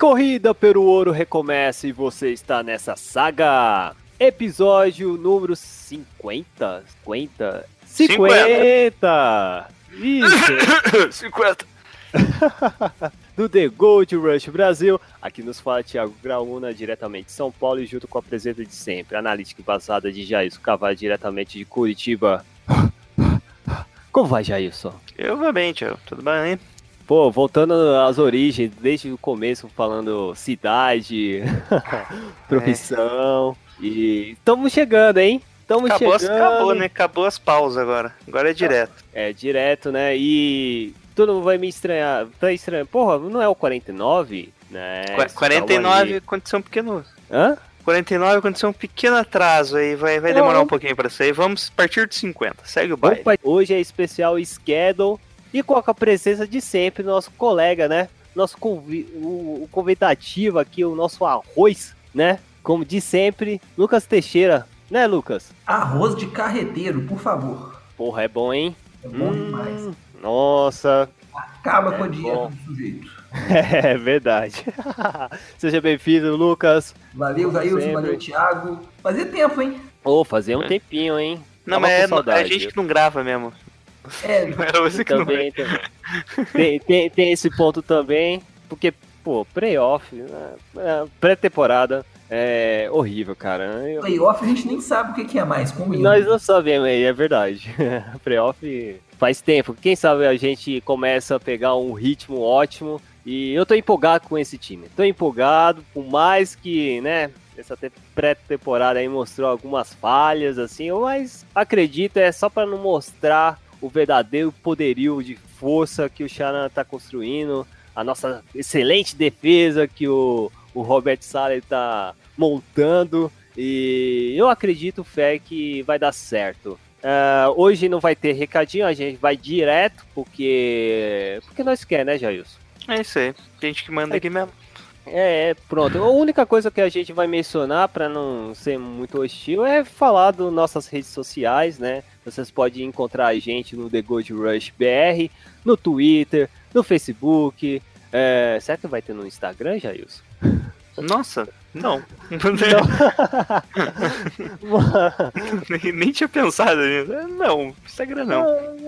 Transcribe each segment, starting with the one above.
Corrida pelo ouro recomeça e você está nessa saga. Episódio número 50. 50? 50! Isso! 50. do The Gold Rush Brasil. Aqui nos fala Thiago Graúna, diretamente de São Paulo, e junto com a presença de sempre, analítica embasada de Jailson Cavalho, diretamente de Curitiba. Como vai, Jailson? Eu vou bem, tio. Tudo bem, hein? Pô, voltando às origens, desde o começo falando cidade, profissão, e estamos chegando, hein? Estamos Acabou, as- chegando. acabou, né? Acabou as pausas agora. Agora é direto. É, direto, né? E todo mundo vai me estranhar. Tá estranho. Porra, não é o 49? Né? Calma 49 aí. aconteceu um pequeno. Hã? 49 aconteceu um pequeno atraso aí. Vai, vai Não. demorar um pouquinho pra sair. Vamos partir de 50. Segue o baile. Opa, hoje é especial schedule e com a presença de sempre, nosso colega, né? Nosso convi o, o convidativo aqui, o nosso arroz, né? Como de sempre, Lucas Teixeira, né, Lucas? Arroz de carreteiro, por favor. Porra, é bom, hein? É bom Hum, demais. Nossa, Acaba com a é dieta bom. do sujeito. é verdade. Seja bem-vindo, Lucas. Valeu, Sempre. valeu, Thiago. Fazia tempo, hein? Ô, fazia um tempinho, hein? Não, Tava mas é, é a saudade. gente que não grava mesmo. É, Não era você que não também tem, tem, tem- tem esse ponto também, porque, pô, playoff, né, é, pré-temporada é horrível, cara. Eu- playoff a gente nem sabe o que que é mais. Como nós não sabemos aí, é verdade. playoff faz tempo. Quem sabe a gente começa a pegar um ritmo ótimo. E eu tô empolgado com esse time. Tô empolgado, por mais que, né, essa te- pré-temporada aí mostrou algumas falhas, assim, mas acredito, é só para não mostrar o verdadeiro poderio de força que o Sharan tá construindo, a nossa excelente defesa que o, o Robert Sala tá montando, e eu acredito, fé, que vai dar certo. Ah, hoje não vai ter recadinho, a gente vai direto, porque. Porque nós quer, né, Jailson? É isso aí. Gente que manda aqui mesmo. É, é, pronto. A única coisa que a gente vai mencionar para não ser muito hostil é falar das nossas redes sociais, né? Vocês podem encontrar a gente no The Gold Rush BR, no Twitter, no Facebook. É, será que vai ter no Instagram, Jailson? Nossa, não. nem, nem tinha pensado nisso. Não, Instagram não.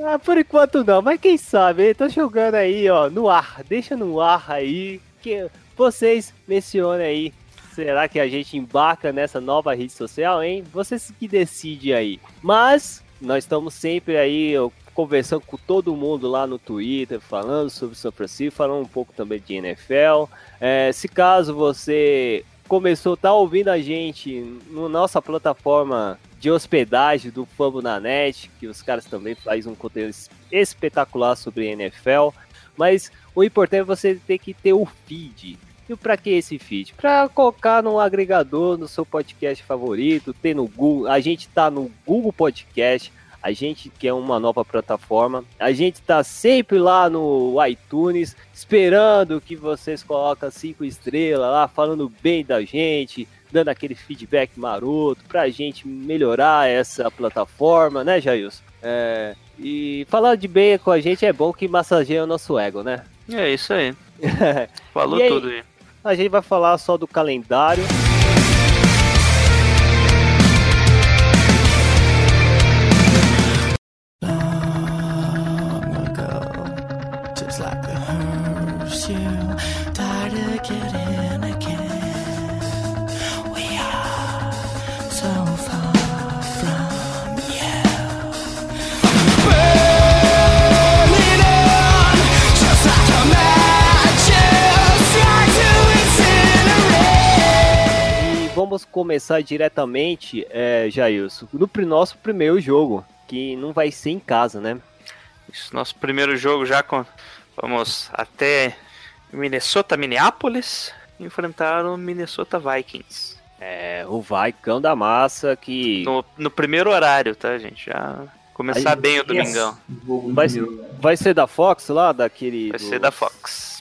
Ah, por enquanto não, mas quem sabe, tô jogando aí, ó, no ar. Deixa no ar aí, que vocês mencionem aí. Será que a gente embarca nessa nova rede social, hein? Vocês que decidem aí. Mas nós estamos sempre aí conversando com todo mundo lá no Twitter, falando sobre São Francisco, falando um pouco também de NFL. É, se caso você começou tá ouvindo a gente na nossa plataforma de hospedagem do Fambonanet, que os caras também fazem um conteúdo es- espetacular sobre NFL, mas o importante é você ter que ter o feed. E para que esse feed? Para colocar no agregador, no seu podcast favorito, ter no Google. A gente tá no Google Podcast, a gente que é uma nova plataforma. A gente tá sempre lá no iTunes, esperando que vocês coloquem cinco estrelas lá, falando bem da gente, dando aquele feedback maroto pra gente melhorar essa plataforma, né, Jailson? É, e falar de bem com a gente é bom que massageia o nosso ego, né? É isso aí. Falou aí? tudo aí. A gente vai falar só do calendário. Começar diretamente, é, Jailson, no nosso primeiro jogo, que não vai ser em casa, né? Isso, nosso primeiro jogo já com. Vamos até Minnesota Minneapolis enfrentaram Minnesota Vikings. É, o Vaicão da massa que No, no primeiro horário, tá, gente? Já começar Aí, bem o domingão. Vai, vai ser da Fox lá, daquele... Vai do- ser da Fox.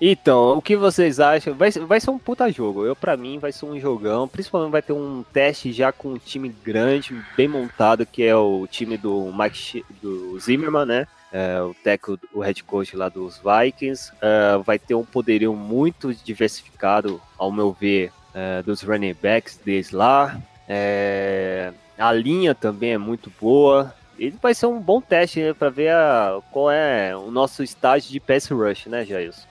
Então, o que vocês acham? Vai, vai ser um puta jogo. Eu, pra mim, vai ser um jogão. Principalmente vai ter um teste já com um time grande, bem montado, que é o time do Mike do Zimmerman, né? É, o técnico, o head coach lá dos Vikings. É, vai ter um poderio muito diversificado, ao meu ver, é, dos running backs deles lá. É, a linha também é muito boa. E vai ser um bom teste né, para ver a- qual é o nosso estágio de pass rush, né, Jailson?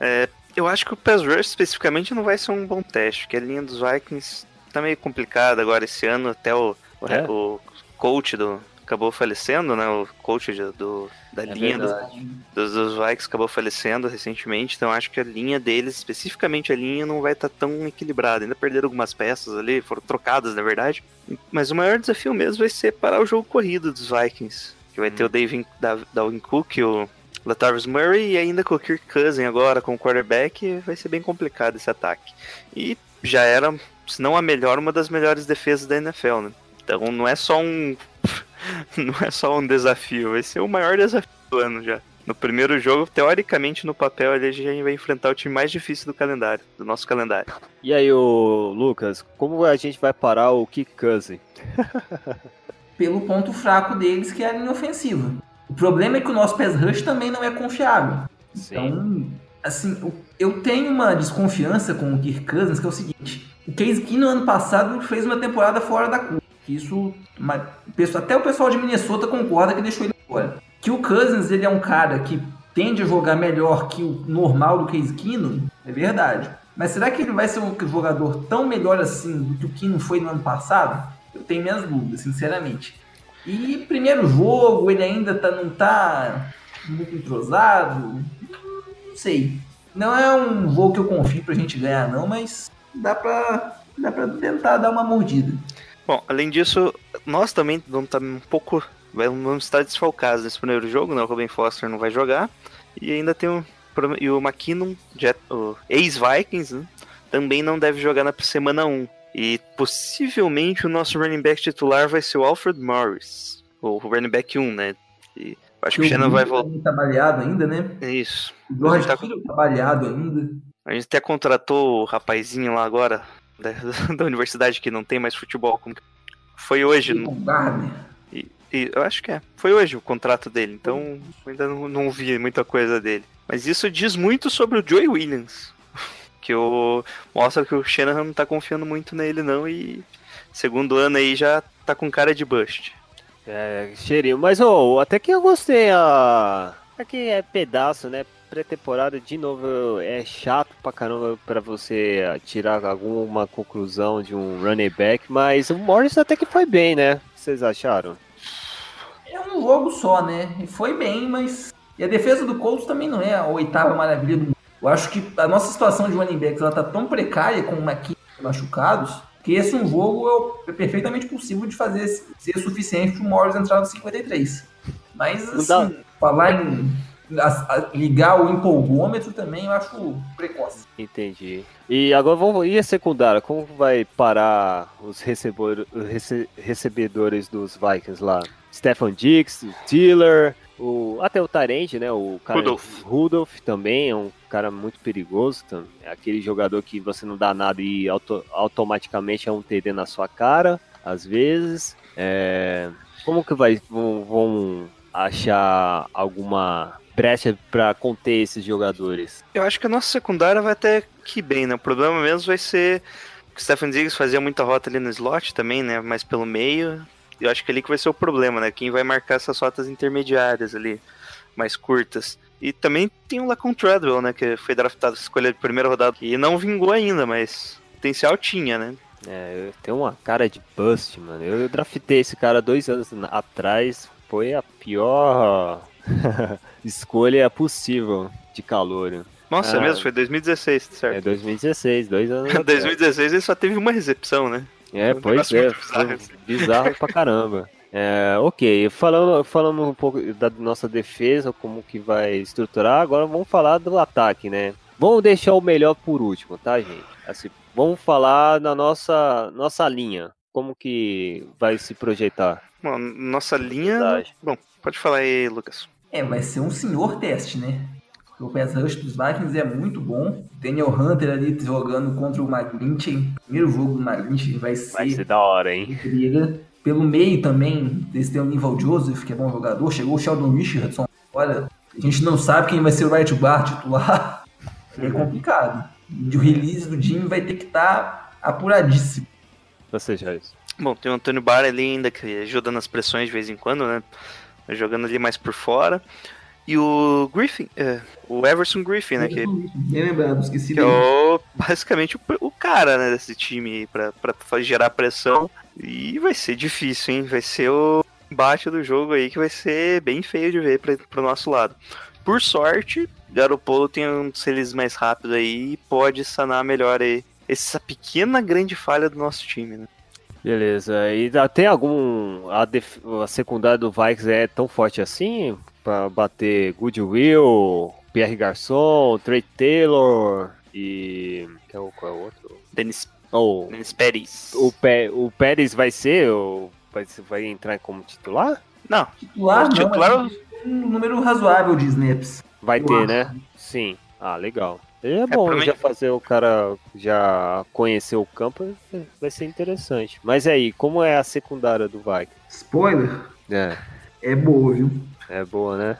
É, eu acho que o Pass Rush especificamente não vai ser um bom teste, porque a linha dos Vikings tá meio complicada agora esse ano, até o, o, É? o coach do. Acabou falecendo, né? O coach do, da É linha dos, verdade. dos, dos Vikings acabou falecendo recentemente, então acho que a linha deles, especificamente a linha, não vai estar tão equilibrada. Ainda perderam algumas peças ali, foram trocadas, na verdade. Mas o maior desafio mesmo vai ser parar o jogo corrido dos Vikings. Que vai ter o David, Dav- Dalvin Cook, o Latavius Murray e ainda com o Kirk Cousin agora com o quarterback, vai ser bem complicado esse ataque. E já era, se não a melhor, uma das melhores defesas da NFL, né? Então não é só um não é só um desafio, vai ser o maior desafio do ano já. No primeiro jogo, teoricamente, no papel, ele já vai enfrentar o time mais difícil do calendário, do nosso calendário. E aí, ô Lucas, como a gente vai parar o Kick Cousin? Pelo ponto fraco deles, que é a linha ofensiva. O problema é que o nosso pass rush também não é confiável. Então, assim, eu tenho uma desconfiança com o Kirk Cousins, que é o seguinte. O Case Keenum, ano passado, fez uma temporada fora da curva. Isso, até o pessoal de Minnesota concorda que deixou ele fora. Que o Cousins, ele é um cara que tende a jogar melhor que o normal do Case Keenum, é verdade. Mas será que ele vai ser um jogador tão melhor assim do que o Keenum foi no ano passado? Eu tenho minhas dúvidas, sinceramente. E primeiro jogo, ele ainda tá, não tá muito entrosado. Não sei. Não é um jogo que eu confio pra gente ganhar, não, mas dá pra, dá pra tentar dar uma mordida. Bom, além disso, nós também vamos estar um pouco. Vamos estar desfalcados nesse primeiro jogo, né? O Robin Foster não vai jogar. E ainda tem o. E o McKinnon, o ex-Vikings, né, também não deve jogar na semana 1. E possivelmente o nosso running back titular vai ser o Alfred Morris. O running back 1, né? E acho que o Shannon vai voltar. Tá baleado ainda, né? Isso. O Tá- tá baleado ainda. A gente até contratou o rapazinho lá agora, da, da universidade que não tem mais futebol. como que- Foi hoje, no-. E, e eu acho que é. Foi hoje o contrato dele, então ainda não, não vi muita coisa dele. Mas isso diz muito sobre o Joey Williams. Que o, mostra que o Shanahan não tá confiando muito nele, não. E segundo ano aí já tá com cara de bust. É, cheirinho. Mas, ô, até que eu gostei. A... Aqui é pedaço, né? Pré-temporada, de novo, é chato pra caramba pra você ah, tirar alguma conclusão de um running back. Mas o Morris até que foi bem, né? O que Vocês acharam? É um jogo só, né? E foi bem, mas. E a defesa do Colts também não é a oitava maravilha do mundo. Eu acho que a nossa situação de running backs ela tá tão precária com o McKinney machucados que esse um jogo é perfeitamente possível de fazer ser suficiente para o Morris entrar no 53. Mas, assim, falar em a- a- ligar o empolgômetro também eu acho precoce. Entendi. E agora vamos. E a secundária? Como vai parar os recebedor- rece- recebedores dos Vikings lá? Stefan Dix, o Tiller, o, até o Tarente, né? O cara Rudolph. Rudolph também é um cara muito perigoso. tam- É aquele jogador que você não dá nada e auto- automaticamente é um TD na sua cara, às vezes. É, como que vai vão, vão achar alguma brecha para conter esses jogadores? Eu acho que a nossa secundária vai até que bem, né? O problema mesmo vai ser que o Stephen Diggs fazia muita rota ali no slot também, né? Mas pelo meio. Eu acho que ali que vai ser o problema, né? Quem vai marcar essas rotas intermediárias ali, mais curtas. E também tem o Lacon Treadwell, né? Que foi draftado, escolha de primeira rodada. E não vingou ainda, mas potencial tinha, né? É, tem uma cara de bust, mano. Eu draftei esse cara dois anos atrás. Foi a pior escolha possível de calor. Nossa, Ah. é mesmo? Foi 2016, É certo? 2016, dois anos Em atrás. 2016 ele só teve uma recepção, né? É, Um pois é, bizarro, assim. bizarro pra caramba. É, ok, falando, falando um pouco da nossa defesa, como que vai estruturar, agora vamos falar do ataque, né? Vamos deixar o melhor por último, tá, gente? Assim, vamos falar na nossa, nossa linha, como que vai se projetar. Bom, nossa linha. Bom, pode falar aí, Lucas. É, vai ser um senhor teste, né? O pass rush dos Vikings é muito bom. Daniel Hunter ali jogando contra o McGlinchey. Primeiro jogo do McGlinchey vai ser, Vai ser da hora, hein? briga. Pelo meio também, eles têm o Nival Joseph, que é bom jogador. Chegou o Sheldon Richardson. Olha, a gente não sabe quem vai ser o right guard titular. É complicado. E o release do Jimmy vai ter que estar apuradíssimo. Você já isso. Bom, tem o Antônio Barra ali ainda que ajuda nas pressões de vez em quando, né? Jogando ali mais por fora. E o Griffin, é, o Everson Griffin, né? Que, Bem lembrado, esqueci que é o, basicamente o, o cara, né, desse time aí pra, pra fa- gerar pressão. E vai ser difícil, hein? Vai ser o embate do jogo aí que vai ser bem feio de ver pra, pro nosso lado. Por sorte, Garoppolo tem um dos releases mais rápido aí e pode sanar melhor aí essa pequena grande falha do nosso time, né? Beleza, e dá- tem algum. A, def- a secundária do Vikings é tão forte assim? Pra bater Goodwill, Pierre Garçon, Trey Taylor e. é Qual é o outro? Denis, Oh, Denis Pérez. o, Pé, o Pérez vai ser. o- vai, vai entrar como titular? Não, Titular, não, titular- um número razoável de snaps. Vai ter, acho. né? Sim. Ah, legal. É bom pra mim- já fazer o cara já conhecer o campo, vai ser interessante. Mas aí, como é a secundária do Vikings? Spoiler, É, é boa, viu? é boa, né?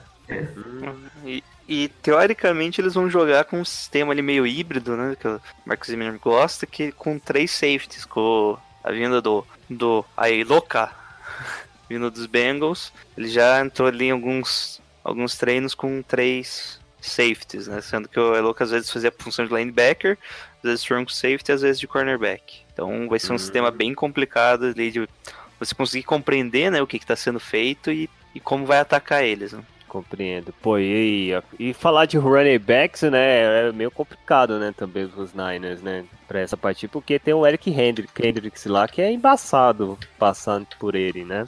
E, e, teoricamente eles vão jogar com um sistema ali meio híbrido, né? Que o Marcos Zimmer gosta, que com três safeties, com a vinda do, do Ailoka, vindo dos Bengals, ele já entrou ali em alguns, alguns treinos com três safeties, né? Sendo que o Ailoka às vezes fazia a função de linebacker, às vezes strong safety, às vezes de cornerback. Então vai ser um Hum. sistema bem complicado ali de você conseguir compreender né, o que está sendo feito e, e como vai atacar eles. Né? Compreendo. Pô, e, e falar de running backs, né, é meio complicado, né, também os Niners, né, pra essa partida, porque tem o Eric Hendricks, Hendricks lá, que é embaçado passando por ele, né?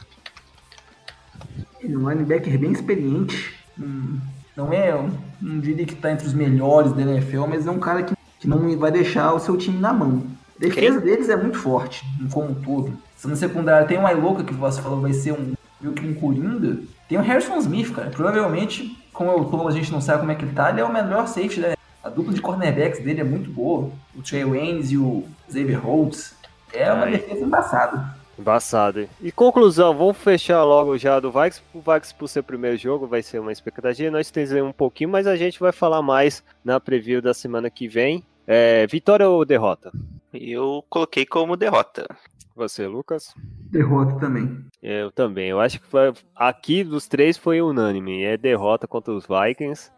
Ele é um linebacker bem experiente. Hum, Não é, não diria que tá entre os melhores da NFL, mas é um cara que, que não vai deixar o seu time na mão. Defesa deles é muito forte, como um todo. Se na secundária tem o Iloca, que você falou vai ser um meio que um Coringa, tem o Harrison Smith, cara. Provavelmente, como, eu- como a gente não sabe como é que ele tá, ele é o melhor safety, né? A dupla de cornerbacks dele é muito boa. O Trey Waynes e o Xavier Holtz. É uma Ai. defesa embaçada. Embaçado. E conclusão, vamos fechar logo já do Vikings. O Vikings, por ser o primeiro jogo, vai ser uma expectativa. Nós estendemos um pouquinho, mas a gente vai falar mais na preview da semana que vem. É, vitória ou derrota? E eu coloquei como derrota. Você, Lucas? Derrota também. Eu também. Eu acho que foi, aqui dos três foi unânime. É derrota contra os Vikings.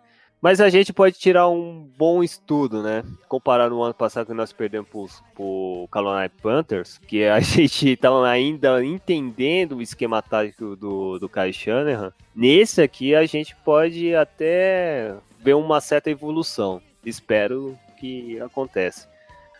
Mas a gente pode tirar um bom estudo, né? Comparado no ano passado que nós perdemos pro, pro Carolina Panthers, que a gente estava ainda entendendo o esquema tático do, do Kyle Shanahan. Nesse aqui a gente pode até ver uma certa evolução. Espero que aconteça.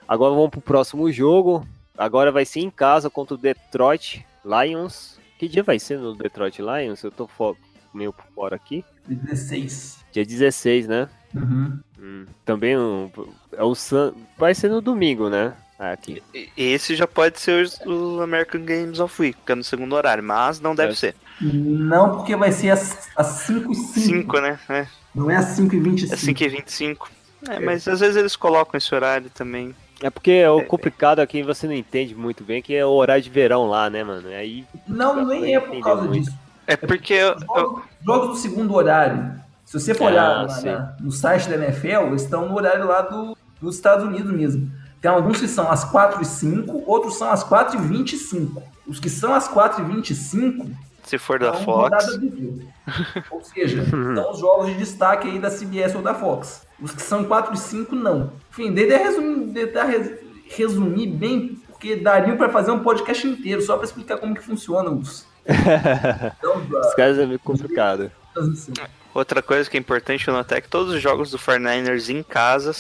Agora vamos pro próximo jogo. Agora vai ser em casa contra o Detroit Lions. Que dia vai ser no Detroit Lions? Eu tô fo- meio por fora aqui. 16. Dia 16, né? Uhum. Hum, também um, é o Sun... vai ser no domingo, né? Aqui. E- Esse já pode ser o American Games of Week, que é no segundo horário, mas não deve É. ser. Não, porque vai ser às, às 5 e 5. 5, né? É, Não é às 5 e 25. é 5 e 25. É, mas às vezes eles colocam esse horário também. É porque é o complicado aqui você não entende muito bem que é o horário de verão lá, né, mano? Aí Não, nem é por causa Entendeu disso. É porque eu- eu- Jogos, jogos do segundo horário. Se você for olhar Ah, lá sim. na- no site da NFL, eles estão no horário lá do, dos Estados Unidos mesmo. Tem alguns que são às 4 e 5, outros são às 4 e 25. Os que são às 4 e 25 se for são da Fox. Ou seja, são os jogos de destaque aí da CBS ou da Fox. Os que são 4 e 5, não. Enfim, dei de resumir, res- resumir bem, porque daria para fazer um podcast inteiro só para explicar como que funciona os. Então, os caras é meio complicado. outra coisa que é importante notar é que todos os jogos do 49ers em casa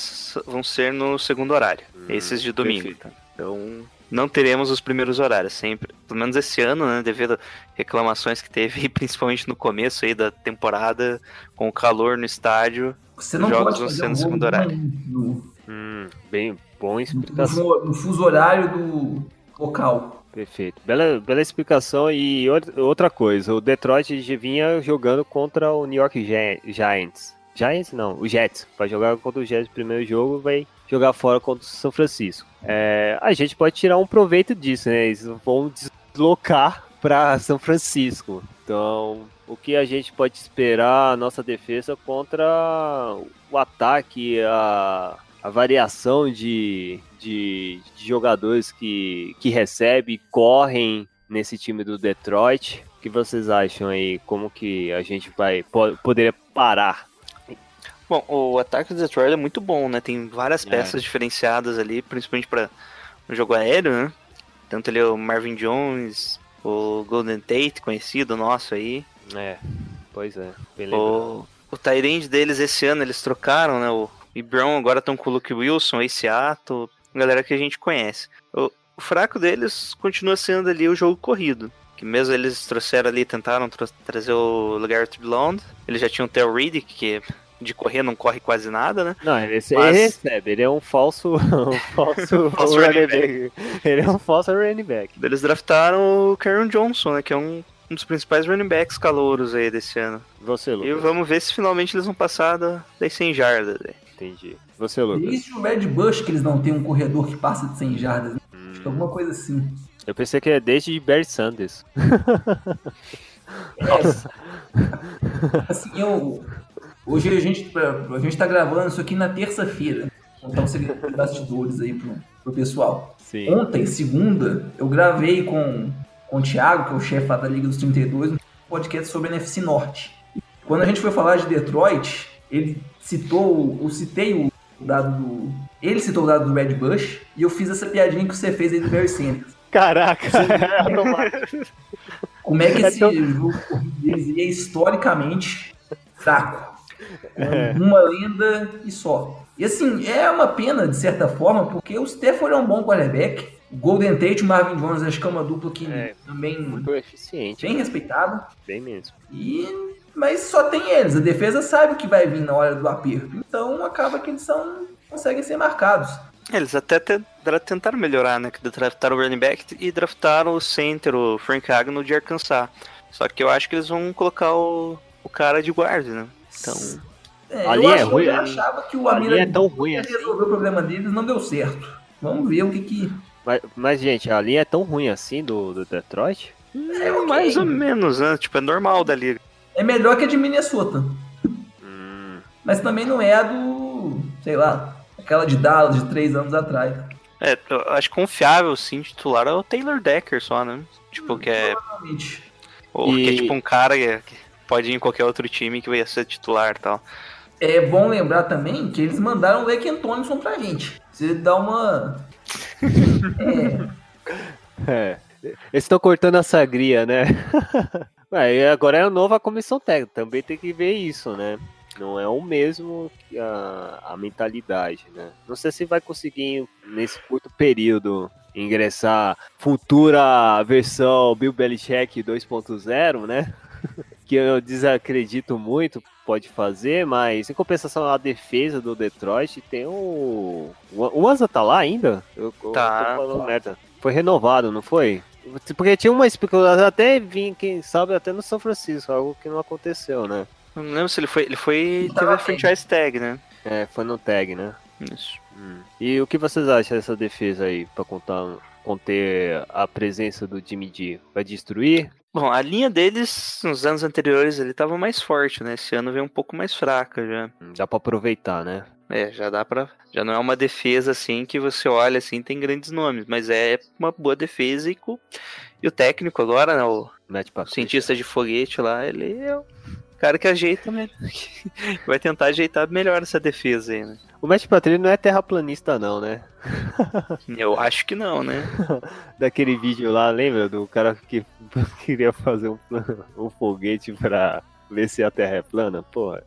vão ser no segundo horário. esses de domingo. perfeito. Então não teremos os primeiros horários, sempre. Pelo menos esse ano, né, devido a reclamações que teve, principalmente no começo aí da temporada, com o calor no estádio, Você não Jogos pode fazer um segundo horário. no, Hum, bem, bom explicação. no- no fuso horário do local. Perfeito. Bela, bela explicação. E outra- outra coisa, o Detroit já vinha jogando contra o New York Gi- Giants. Giants não, o Jets. Vai jogar contra o Jets no primeiro jogo, vai jogar fora contra o São Francisco. É, a gente pode tirar um proveito disso, né? Eles vão deslocar para São Francisco. Então, o que a gente pode esperar a nossa defesa contra o ataque, a, a variação de, de, de jogadores que, que recebe, correm nesse time do Detroit. O que vocês acham aí? Como que a gente vai po poderia parar? Bom, o ataque do Detroit é muito bom, né? Tem várias É. peças diferenciadas ali, principalmente para o jogo aéreo, né? Tanto ali o Marvin Jones, o Golden Tate, conhecido nosso aí. É, pois é. Beleza. O, o Tyrande deles esse ano eles trocaram, né? O e Brown agora estão com o Luke Wilson, aí Seattle, galera que a gente conhece. O, o fraco deles continua sendo ali o jogo corrido. Que mesmo eles trouxeram ali, tentaram tra- trazer o Garrett Blonde, eles já tinham o Theo Riddick, que de correr não corre quase nada, né? Não, ele, ele Mas- recebe, ele é um falso, um falso, Falso running back. Ele é um falso running back. Eles draftaram o Karen Johnson, né? Que é um, um dos principais running backs calouros aí desse ano. Você, E Lucas. vamos ver se finalmente eles vão passar da- das 100 jardas. né? Entendi. Você, Lucas. Desde o Red Bush que eles não têm um corredor que passa de 100 jardas. né? Hum. Acho que alguma coisa assim. Eu pensei que é desde Barry Sanders. Assim, eu. Hoje a gente, a gente tá gravando isso aqui na terça-feira. Segredo de bastidores aí pro, pro pessoal. Sim. Ontem, segunda, eu gravei com, com o Thiago, que é o chefe da Liga dos 32, um podcast sobre a NFC Norte. Quando a gente foi falar de Detroit, ele citou, eu citei o dado do. Ele citou o dado do Red Bush e eu fiz essa piadinha que você fez aí do Barry Sanders. Caraca! Como é que esse Então- jogo corrido deles é historicamente fraco. É. Uma lenda e só. E assim, é uma pena, de certa forma, porque o Stafford é um bom quarterback. O Golden Tate e o Marvin Jones, acho que é uma dupla que É. também Muito eficiente, bem respeitada. bem mesmo. E... Mas só tem eles. A defesa sabe o que vai vir na hora do aperto. Então acaba que eles são... conseguem ser marcados. Eles até tentaram melhorar, né? Que draftaram o running back e draftaram o center, o Frank Agnew de Arkansas. Só que eu acho que eles vão colocar o, o cara de guarda, né? Então, É, A eu, linha é acho- ruim, eu achava que o a Amir linha é tão ruim assim. resolver o problema deles, não deu certo. Vamos ver o que que... Mas, mas, gente, a linha é tão ruim assim do, do Detroit? É, ok. mais ou menos, né? Tipo, é normal da liga. É melhor que a de Minnesota. Hum, Mas também não é a do, sei lá, aquela de Dallas de três anos atrás. É, eu acho confiável, sim, titular é o Taylor Decker só, né? Tipo, que é, ou que é tipo um cara que que pode ir em qualquer outro time que vai ser titular e tal. É bom lembrar também que eles mandaram o Lake Antonison pra gente. Você dá uma. É, é. Eles estão cortando a sagria, né? Ué, agora é a nova comissão técnica, também tem que ver isso, né? Não é o mesmo que a, a mentalidade, né? Não sei se vai conseguir, nesse curto período, ingressar futura versão Bill Belichick 2.0, né? que eu desacredito muito, pode fazer, mas em compensação a defesa do Detroit tem o. O Anza tá lá ainda? Eu, eu Tá. tô falando merda. Foi renovado, não foi? Porque tinha uma especulação, até vim, quem sabe, até no São Francisco, algo que não aconteceu, né? Não lembro se ele foi. Ele foi. Tá Teve a bem. franchise tag, né? É, foi no tag, né? Isso. Hum. E o que vocês acham dessa defesa aí, pra contar, conter a presença do Jimmy G? Vai destruir? Bom, a linha deles, nos anos anteriores, ele tava mais forte, né? Esse ano veio um pouco mais fraca já. Hum, Dá pra aproveitar, né? É, já dá pra. Já não é uma defesa assim que você olha assim, tem grandes nomes, mas é uma boa defesa e, co- e o técnico agora, né? O cientista de foguete lá, ele é o cara que ajeita, né? Vai tentar ajeitar melhor essa defesa aí, né? O Matt Patrick não é terraplanista, não, né? Eu acho que não, né? Daquele vídeo lá, lembra? Do cara que queria fazer um, um foguete pra ver se a Terra é plana? Porra.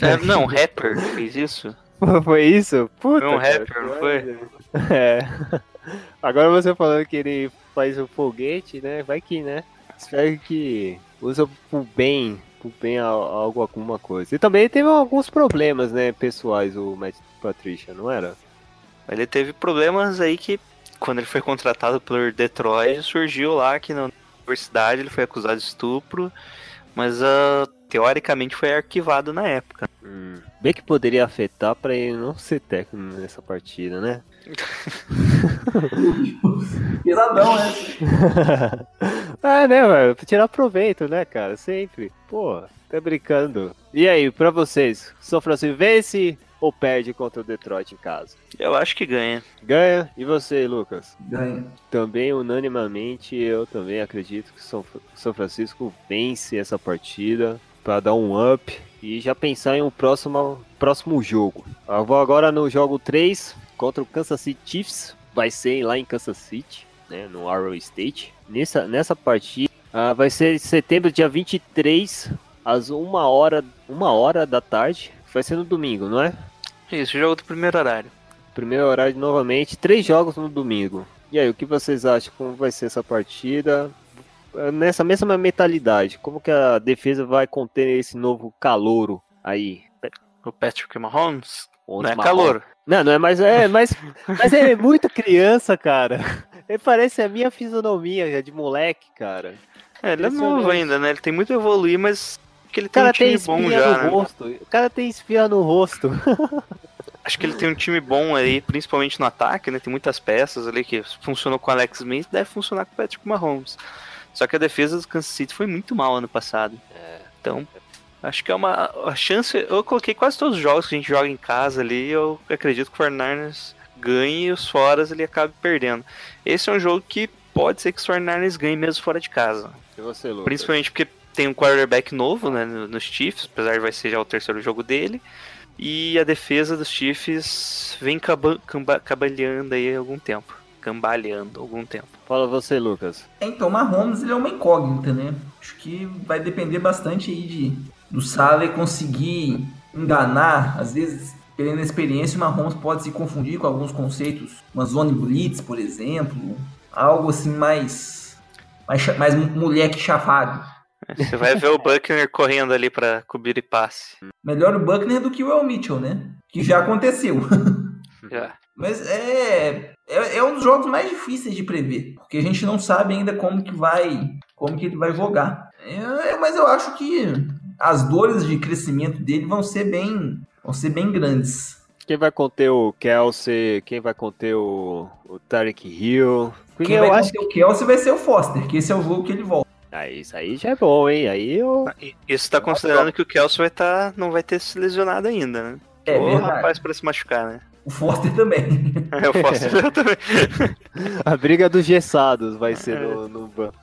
É, não, rapper fez isso. Foi isso? Puta, Foi um cara, rapper, não foi? É. Agora você falando que ele faz o foguete, né? Vai que, né? Espero que usa pro bem, pro bem a- algo, alguma coisa. E também teve alguns problemas, né, pessoais, o Matt Patricia, não era? Ele teve problemas aí que, quando ele foi contratado por Detroit, surgiu lá que na universidade ele foi acusado de estupro, mas ah, teoricamente foi arquivado na época. Hum, bem que poderia afetar pra ele não ser técnico nessa partida, né? Pesadão, né? ah, né, velho? Pra tirar proveito, né, cara? Sempre. Pô, tá brincando. E aí, pra vocês, São Francisco vence ou perde contra o Detroit em casa? Eu acho que ganha. Ganha. E você, Lucas? Ganha. Também, unanimamente, eu também acredito que São, São Francisco vence essa partida para dar um up e já pensar em um próximo, próximo jogo. Eu vou agora no jogo 3 contra o Kansas City Chiefs. Vai ser lá em Kansas City, né, no Arrow State. Nessa, nessa partida ah, vai ser em setembro, dia 23, às 1 hora, uma hora da tarde. Vai ser no domingo, não é? Isso, jogo do primeiro horário. Primeiro horário novamente, três jogos no domingo. E aí, o que vocês acham? Como vai ser essa partida? Eh, Nessa mesma mentalidade, como que a defesa vai conter esse novo calouro aí? O Patrick Mahomes não é marrom- calor. Não, não é mais. É, mas, mas é muito criança, cara. Ele parece a minha fisionomia já de moleque, cara. É, ele é novo ainda, né? Ele tem muito a evoluir, mas que ele O tem cara um time tem bom já, no né? rosto. O cara tem espinha no rosto. Acho que ele tem um time bom aí, principalmente no ataque, né? Tem muitas peças ali que funcionou com o Alex Smith, deve funcionar com o Patrick Mahomes. Só que a defesa do Kansas City foi muito mal ano passado. Então, acho que é uma a chance. Eu coloquei quase todos os jogos que a gente joga em casa ali. Eu acredito que o Fernandes ganhe e os foras ele acabe perdendo. Esse é um jogo que pode ser que os Fernandes ganhe mesmo fora de casa. E você, Lucas? Principalmente porque tem um quarterback novo né, no- nos Chiefs, apesar de vai ser já o terceiro jogo dele. E a defesa dos Chiefs vem caba- camba- cabalhando aí há algum tempo. Cambaleando há algum tempo. Fala você, Lucas. Então, o Mahomes ele é uma incógnita, né? Acho que vai depender bastante aí de do Saleh conseguir enganar, às vezes, pela experiência, o Mahomes pode se confundir com alguns conceitos, uma zone blitz, por exemplo, algo assim mais mais, mais moleque chafado. Você vai ver o Buckner correndo ali pra cobrir e passe. Melhor o Buckner do que o El Mitchell, né? Que já aconteceu. Já. Mas é, é, é um dos jogos mais difíceis de prever, porque a gente não sabe ainda como que vai, como que ele vai jogar. É, mas eu acho que as dores de crescimento dele vão ser bem, vão ser bem grandes. Quem vai conter o Kelsey? Quem vai conter o, o Tarek Hill? Quem eu vai acho conter o Kelsey vai ser o Foster, que esse é o jogo que ele volta. Ah, isso aí já é bom, hein? Aí eu. E- Isso tá considerando que o Kelso vai tá, não vai ter se lesionado ainda, né? É Ô, verdade. rapaz pra se machucar, né? O Foster também. É, posso ver também. A briga dos gessados vai ser no, no banco.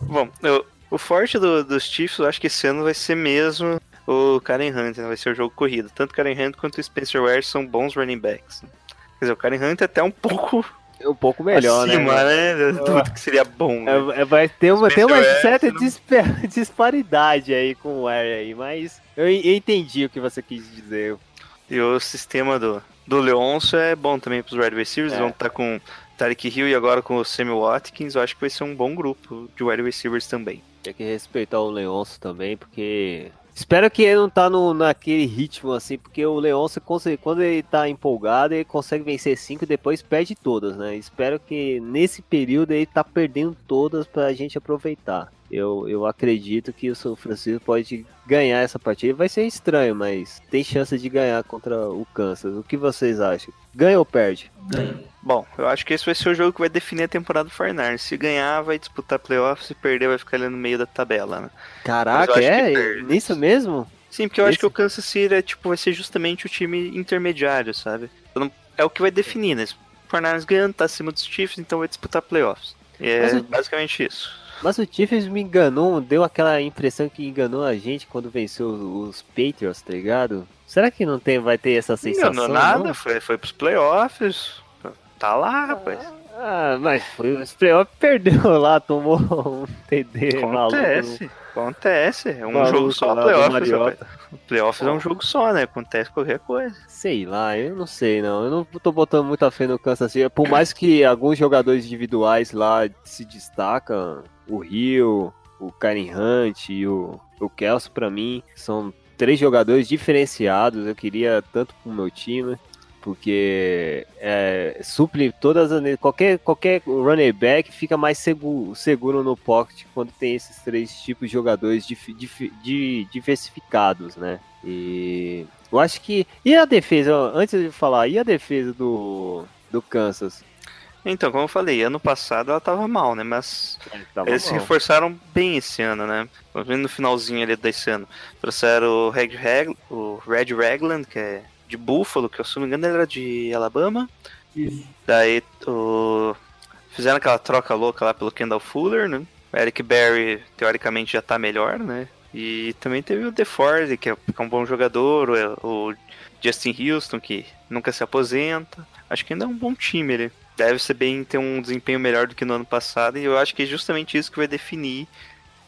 Bom, eu- o forte do- dos Chiefs, eu acho que esse ano vai ser mesmo o Karen Hunt, né? vai ser o jogo corrido. Tanto o Karen Hunt quanto o Spencer Ware são bons running backs. Quer dizer, o Karen Hunt é até um pouco É um pouco melhor, acima, né? né? Tudo que seria bom. né? É, é, vai ter uma, tem uma Spencer Ware, certa não- dispa- disparidade aí com o Ware aí, mas eu, eu entendi o que você quis dizer. E o sistema do, do Leonço é bom também pros wide receivers. É. Vão estar com Tarek Hill e agora com o Sammy Watkins. Eu acho que vai ser um bom grupo de wide receivers também. Tem que respeitar o Leonço também, porque. Espero que ele não tá no, naquele ritmo assim, porque o conse- quando ele tá empolgado, ele consegue vencer cinco e depois perde todas, né? Espero que nesse período ele tá perdendo todas pra gente aproveitar. Eu, eu acredito que o São Francisco pode ganhar essa partida. Vai ser estranho, mas tem chance de ganhar contra o Kansas. O que vocês acham? Ganha ou perde? Ganha. Bom, eu acho que esse vai ser o jogo que vai definir a temporada do Fortnite. Se ganhar, vai disputar playoffs. Se perder, vai ficar ali no meio da tabela, né? Caraca, acho é? Isso mesmo? Sim, porque eu acho Esse- que o Kansas City é, tipo, vai ser justamente o time intermediário, sabe? Então, é o que vai definir, né? Se o Fortnite ganhando, tá acima dos Chiefs, então vai disputar playoffs. E é Mas basicamente isso. Mas o Chiefs me enganou, deu aquela impressão que enganou a gente quando venceu os, Patriots, tá ligado? Será que não tem, vai ter essa Não sensação? enganou nada, não? foi, foi pros playoffs. Tá lá, rapaz. Ah, mas foi os playoffs perdeu lá, tomou um TD maluco. Acontece. Acontece, é um Maluco jogo só, playoffs. Playoffs é um jogo só, né? Acontece qualquer coisa. Sei lá, eu não sei não. Eu não tô botando muita fé no Kansas City. Por mais que alguns jogadores individuais lá se destacam, o Rio, o Karen Hunt e o, o Kelso, pra mim, são três jogadores diferenciados. Eu queria tanto pro meu time. Porque é, suple todas as. Qualquer, qualquer running back fica mais seguro, seguro no pocket quando tem esses três tipos de jogadores dif- dif- de, diversificados, né? E eu acho que. E a defesa, antes de falar, e a defesa do, do Kansas? Então, como eu falei, ano passado ela tava mal, né? Mas Tava eles se mal. reforçaram bem esse ano, né? No finalzinho ali desse ano. Trouxeram o Red, Rag, o Red Ragland, que é de Buffalo, que eu se não me engano ele era de Alabama. Isso. Daí o... fizeram aquela troca louca lá pelo Kendall Fuller, né? O Eric Berry, teoricamente, já tá melhor, né? E também teve o DeFord, que é que é um bom jogador, o, o Justin Houston, que nunca se aposenta. Acho que ainda é um bom time ele. Deve ser bem ter um desempenho melhor do que no ano passado, e eu acho que é justamente isso que vai definir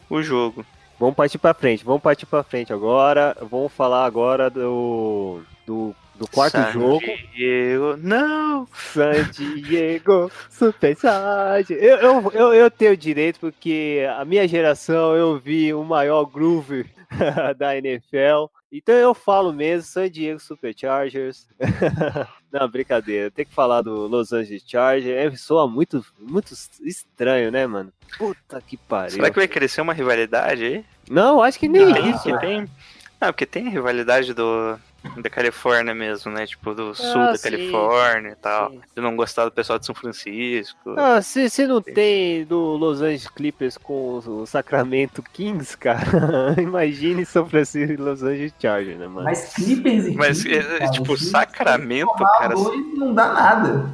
o jogo. Vamos partir pra frente, vamos partir pra frente agora. Vamos falar agora do. do, do quarto San jogo. Diego, não! San Diego Super Chargers. Eu, eu, eu, eu tenho direito porque a minha geração eu vi o maior groove da NFL. Então eu falo mesmo, San Diego Superchargers. Não, brincadeira. Tem que falar do Los Angeles Chargers. É, soa muito, muito estranho, né, mano? Puta que pariu. Será que vai crescer uma rivalidade aí? Não, acho que nem Não. isso. Que tem. Ah, porque tem a rivalidade do. Da Califórnia mesmo, né? Tipo, do sul Ah, da sim. Califórnia e tal. Sim. De não gostar do pessoal de São Francisco. Ah, se, se não tem do Los Angeles Clippers com o Sacramento Kings, cara, imagine São Francisco e Los Angeles Chargers, né, mano? Mas Clippers e Mas, Clippers, é, cara, tipo, Sacramento, cara, Não dá nada.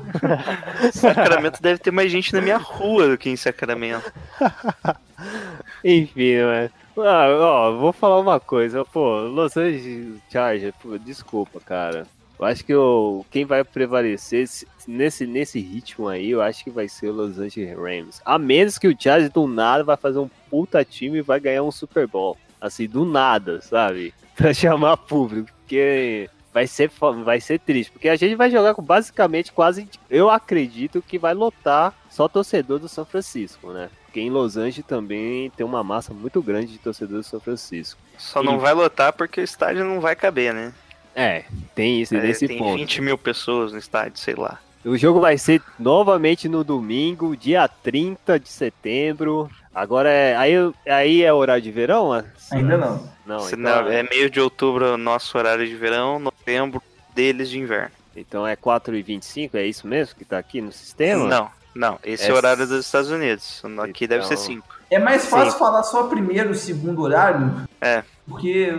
Sacramento deve ter mais gente na minha rua do que em Sacramento. Enfim, né? Ah, ó, vou falar uma coisa, pô, Los Angeles Chargers, pô, desculpa, cara. Eu acho que o, quem vai prevalecer se- nesse, nesse ritmo aí, eu acho que vai ser o Los Angeles Rams. A menos que o Chargers do nada vai fazer um puta time e vai ganhar um Super Bowl. Assim, do nada, sabe? Pra chamar público, porque vai ser, vai ser triste. Porque a gente vai jogar com basicamente quase. Eu acredito que vai lotar só torcedor do São Francisco, né? Porque em Los Angeles também tem uma massa muito grande de torcedores do São Francisco. Só não vai lotar porque o estádio não vai caber, né? É, tem isso É, nesse tem ponto. 20 mil pessoas no estádio, sei lá. O jogo vai ser novamente no domingo, dia 30 de setembro. Agora é. Aí, aí é horário de verão? Ainda não. Não, então, não, é meio de outubro nosso horário de verão, novembro deles de inverno. então é 4h25, é isso mesmo que tá aqui no sistema? Não, não. Esse é É o horário dos Estados Unidos. Aqui deve ser Então- 5. É mais fácil Sim. falar só primeiro e segundo horário. É. Porque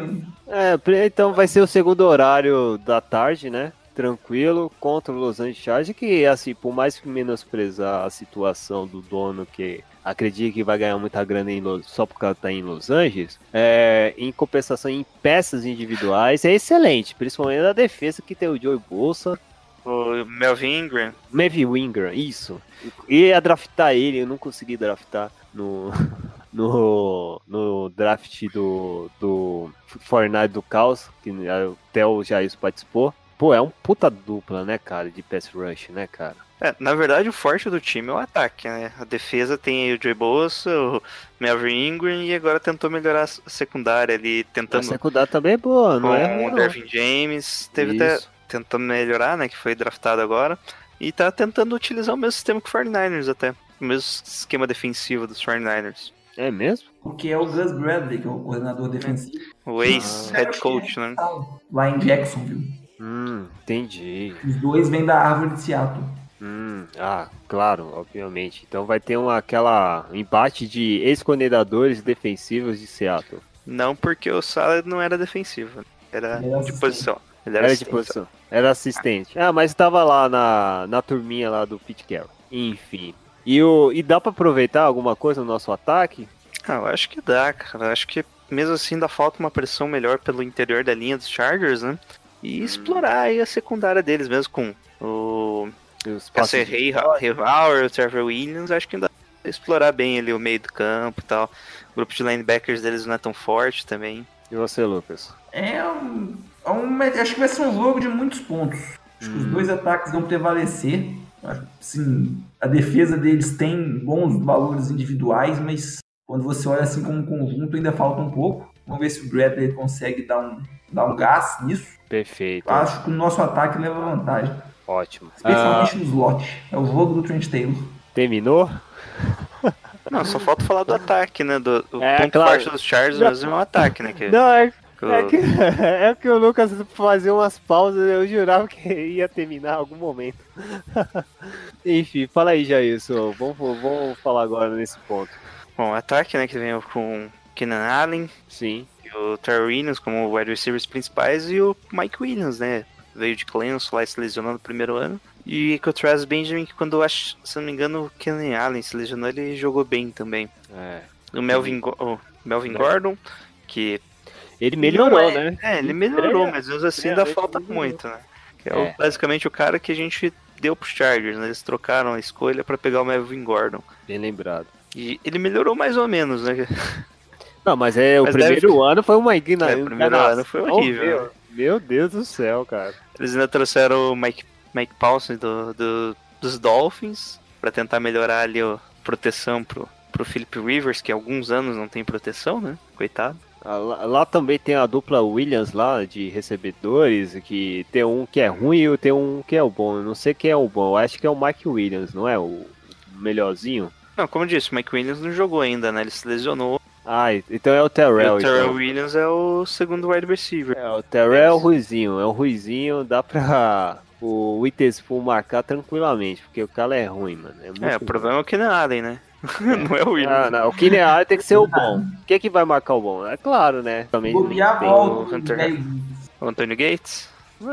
É, então vai ser o segundo horário da tarde, né? Tranquilo, contra o Los Angeles Chargers, que assim, por mais que menosprezar a situação do dono que acredita que vai ganhar muita grana em Los- só porque ela tá em Los Angeles, é, em compensação em peças individuais, é excelente, principalmente na defesa que tem o Joey Bolsa, O Melvin Ingram. Mavi Winger, isso. E ia draftar ele, eu não consegui draftar no, no, no draft do, do Fortnite do Caos, que o Theo já isso participou. Pô, é um puta dupla, né, cara, de pass rush, né, cara? É, na verdade, o forte do time é o ataque, né? A defesa tem aí o Joey Bolsa, o Melvin Ingram e agora tentou melhorar a secundária ali, A tentando secundária também é boa, não com é? ruim, o. Dervin James. Teve até tentando melhorar, né? Que foi draftado agora. E tá tentando utilizar o mesmo sistema que o 49ers até. O mesmo esquema defensivo dos 49ers. É mesmo? porque é o Gus Bradley, que é o coordenador defensivo. O ex-head coach, né? Lá em Jacksonville. Hum, entendi. Os dois vêm da árvore de Seattle. Hum, ah, claro, obviamente. Então vai ter uma, aquela embate de ex-coordenadores defensivos de Seattle. Não porque o Salad não era defensivo. Era era de posição. Ele era, Era de assistente. posição. Era assistente. Ah, mas estava lá na, na turminha lá do Pete Carroll. Enfim. E, o, e dá pra aproveitar alguma coisa no nosso ataque? Ah, eu acho que dá, cara. Eu acho que mesmo assim ainda falta uma pressão melhor pelo interior da linha dos Chargers, né? E Hum. explorar aí a secundária deles mesmo com o de- Hayward, o Trevor Williams. Acho que ainda explorar bem ali o meio do campo e tal. O grupo de linebackers deles não é tão forte também. E você, Lucas? É um, é um- Acho que vai ser um jogo de muitos pontos. Acho que os dois ataques vão prevalecer. Acho que, Sim, a defesa deles tem bons valores individuais, mas quando você olha assim como um conjunto ainda falta um pouco. Vamos ver se o Bradley consegue dar um, dar um gás nisso. Perfeito. Acho que o nosso ataque leva vantagem. Ótimo. Ah, Especialmente no slot. É o jogo do Trent Taylor. terminou? Não, só falta falar do ataque, né? Do, o É, ponto claro. forte dos Chargers mesmo é o ataque, né? Que, Não, é, que é o- que, é que o Lucas fazia umas pausas, eu jurava que ia terminar em algum momento. Enfim, fala aí, Jailson. Vamos, vamos falar agora nesse ponto. Bom, o ataque, né? Que vem com Keenan Allen Sim. e o Terry Williams como wide receivers principais e o Mike Williams, né? Veio de Clemson lá e se lesionou no primeiro ano. E com o Travis Benjamin, que quando eu acho, se não me engano, o Keenan Allen se lesionou, ele jogou bem também. É. O Melvin, o Melvin Gordon, que Ele melhorou, é- né? É, ele melhorou, mas mesmo assim ainda falta muito, né? Que é, o- É. basicamente o cara que a gente deu pros Chargers, né? Eles trocaram a escolha pra pegar o Melvin Gordon. Bem lembrado. E ele melhorou mais ou menos, né? Não, mas é o Mas primeiro deve- ano foi uma igna... É, o primeiro enganação. ano foi horrível, Meu, né? meu Deus do céu, cara. Eles ainda trouxeram o Mike, Mike Paulson do, do- dos Dolphins pra tentar melhorar ali a proteção pro, pro Philip Rivers, que há alguns anos não tem proteção, né? Coitado. Ah, Lá, lá também tem a dupla Williams lá de recebedores, que tem um que é ruim e tem um que é o bom. Eu não sei quem é o bom, eu acho que é o Mike Williams, não é? O melhorzinho. Não, como eu disse, o Mike Williams não jogou ainda, né? Ele se lesionou. Ah, então é o Terrell. o Terrell então. Williams é o segundo wide receiver. É, o Terrell é o Ruizinho, é o Ruizinho, dá pra o Witherspoon marcar tranquilamente, porque o cara é ruim, mano. É, muito É, o problema é o Keenan Allen, né? não é o Williams. Ah, não, o Keenan Allen tem que ser o bom. Quem é que vai marcar o bom? É claro, né? Também a tem o Hunter. né? O Antônio Gates?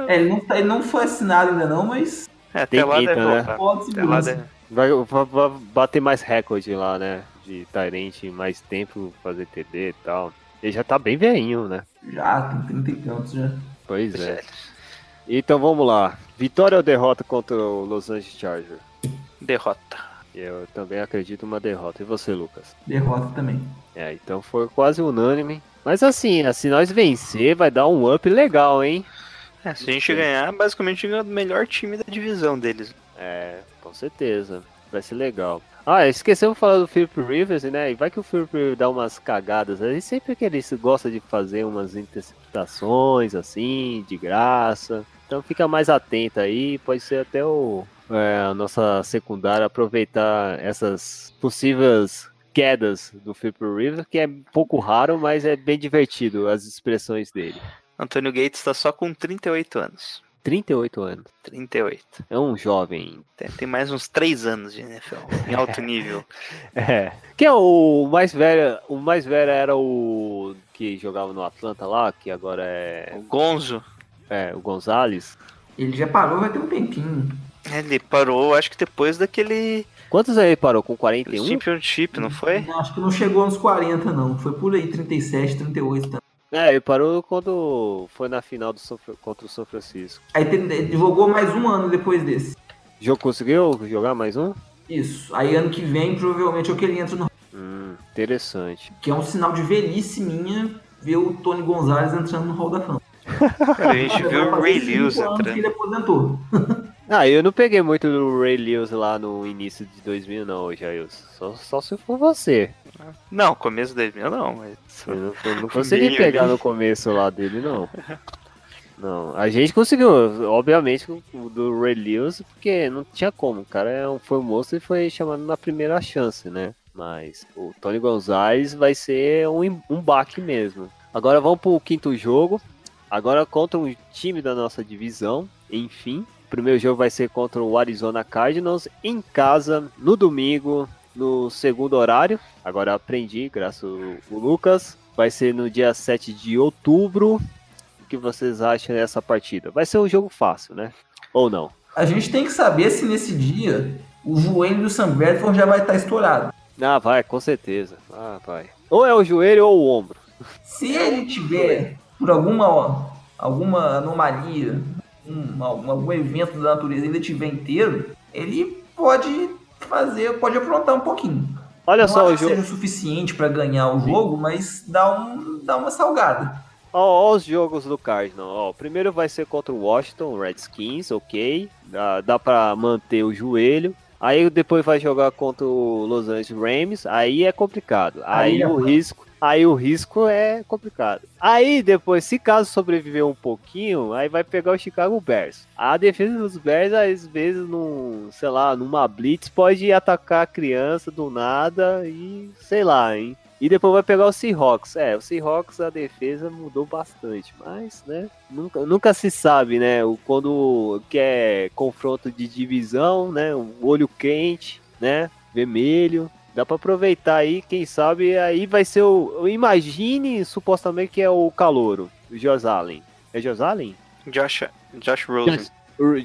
É, ele, não, tá- ele não foi assinado ainda não, mas É, Tem até lá pinta, deve né? pode Até lá segurança. deve... Vai, vai- vai bater mais recorde lá, né? De Tyrant, mais tempo fazer TD e tal. Ele já tá bem velhinho, né? Já, tem 30 e tantos já. Pois é. Então vamos lá. Vitória ou derrota contra o Los Angeles Chargers? Derrota. Eu também acredito uma derrota. E você, Lucas? Derrota também. É, então foi quase unânime. Mas assim, se nós vencer, vai dar um up legal, hein? É, se a gente ganhar, basicamente ganha o melhor time da divisão deles. É, com certeza. Vai ser legal. Ah, esquecemos de falar do Philip Rivers, né? E vai que o Philip Rivers dá umas cagadas. Aí sempre que ele gosta de fazer umas interceptações assim, de graça. Então fica mais atento aí. Pode ser até o é, a nossa secundária aproveitar essas possíveis quedas do Philip Rivers, que é pouco raro, mas é bem divertido as expressões dele. Antônio Gates tá só com 38 anos. 38 anos. 38. É um jovem Tem, tem mais uns 3 anos de NFL, em alto nível. É. Quem é o mais velho? O mais velho era o que jogava no Atlanta lá, que agora é, O Gonzo, é o Gonzalez. Ele já parou, vai ter um tempinho. ele parou, acho que depois daquele Quantos aí ele parou? Com 41? Championship, não foi? Não, acho que não chegou nos 40, não. Foi por aí, 37, 38. Tá? É, ele parou quando foi na final do São contra o São Francisco. Aí tem- jogou mais um ano depois desse. Jogo conseguiu jogar mais um? Isso. Aí ano que vem, provavelmente, é o que ele entra no. Hum, interessante. Que é um sinal de velhice minha ver o Tony Gonzalez entrando no Hall da Fama. Cara, a gente viu o Ray Lewis que entrando. ele aposentou. Ah, eu não peguei muito do Ray Lewis lá no início de 2000 não, Jailson. Só, só se for você. Não, começo de 2000 não, mas... Eu não, eu não consegui Meio pegar no começo lá dele, não. Não, a gente conseguiu, obviamente, o do Ray Lewis, porque não tinha como. O cara é um- foi um monstro e foi chamado na primeira chance, né? Mas o Tony Gonzalez vai ser um, um baque mesmo. Agora vamos pro quinto jogo. Agora contra um time da nossa divisão, enfim. O primeiro jogo vai ser contra o Arizona Cardinals em casa, no domingo, no segundo horário. Agora aprendi, graças ao Lucas. Vai ser no dia 7 de outubro. O que vocês acham dessa partida? Vai ser um jogo fácil, né? Ou não? A gente tem que saber se nesse dia o joelho do Sam Bradford já vai estar estourado. Ah, vai, com certeza. Ah, vai. Ou é o joelho ou o ombro. Se ele tiver, por alguma, alguma anomalia, um, algum, algum evento da natureza, ele tiver inteiro, ele pode fazer, pode aprontar um pouquinho. Olha não só o jogo. seja o suficiente pra ganhar o jogo, mas dá, um, dá uma salgada. Ó, ó os jogos do Cardinal. Ó, o primeiro vai ser contra o Washington Redskins, ok. Dá, dá pra manter o joelho. Aí depois vai jogar contra o Los Angeles Rams. Aí é complicado. Aí, Aí é o foda. risco. Aí o risco é complicado. Aí depois, se caso sobreviver um pouquinho, aí vai pegar o Chicago Bears. A defesa dos Bears, às vezes, num, sei lá, numa blitz, pode atacar a criança do nada e sei lá, hein? E depois vai pegar o Seahawks. É, o Seahawks a defesa mudou bastante, mas, né, nunca, nunca se sabe, né, o, quando quer confronto de divisão, né, o olho quente, né, vermelho. Dá pra aproveitar aí, quem sabe aí vai ser o. Imagine supostamente que é o Calouro, o Josh Allen. É Josh Allen? Josh, Josh Rosen.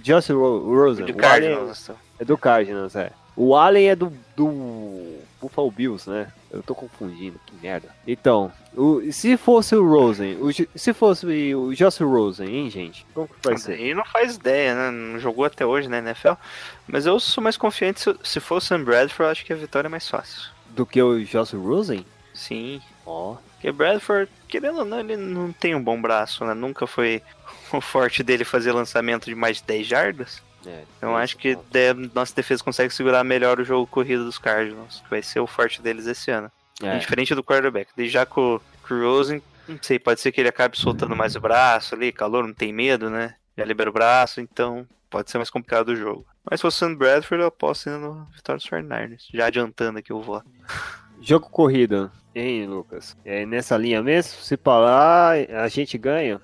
Josh Ro Rosen. De O Allen Cardinals. é do Cardinals, é. O Allen é do, do Buffalo Bills, né? Eu tô confundindo, que merda. Então, o, se fosse o Rosen, o, se fosse o Josh Rosen, hein, gente? Como que vai ser? E não faz ideia, né? Não jogou até hoje na NFL. Mas eu sou mais confiante se, se for o Sam Bradford, eu acho que a vitória é mais fácil. Do que o Josh Rosen? Sim. Ó. Porque Bradford, querendo ou não, ele não tem um bom braço, né? Nunca foi o forte dele fazer lançamento de mais de 10 jardas. É, Então acho que de- nossa defesa consegue segurar melhor o jogo corrido dos Cardinals. que Vai ser o forte deles esse ano. É. Diferente do quarterback. Daí já com, com o Rosen, não sei, pode ser que ele acabe soltando mais o braço ali, calor, não tem medo, né? Já libera o braço, então pode ser mais complicado o jogo. Mas se fosse o Sam Bradford, eu aposto ainda no Vitória dos 49ers. Já adiantando aqui o voto. Jogo corrida, hein, Lucas? É nessa linha mesmo? Se parar, a gente ganha?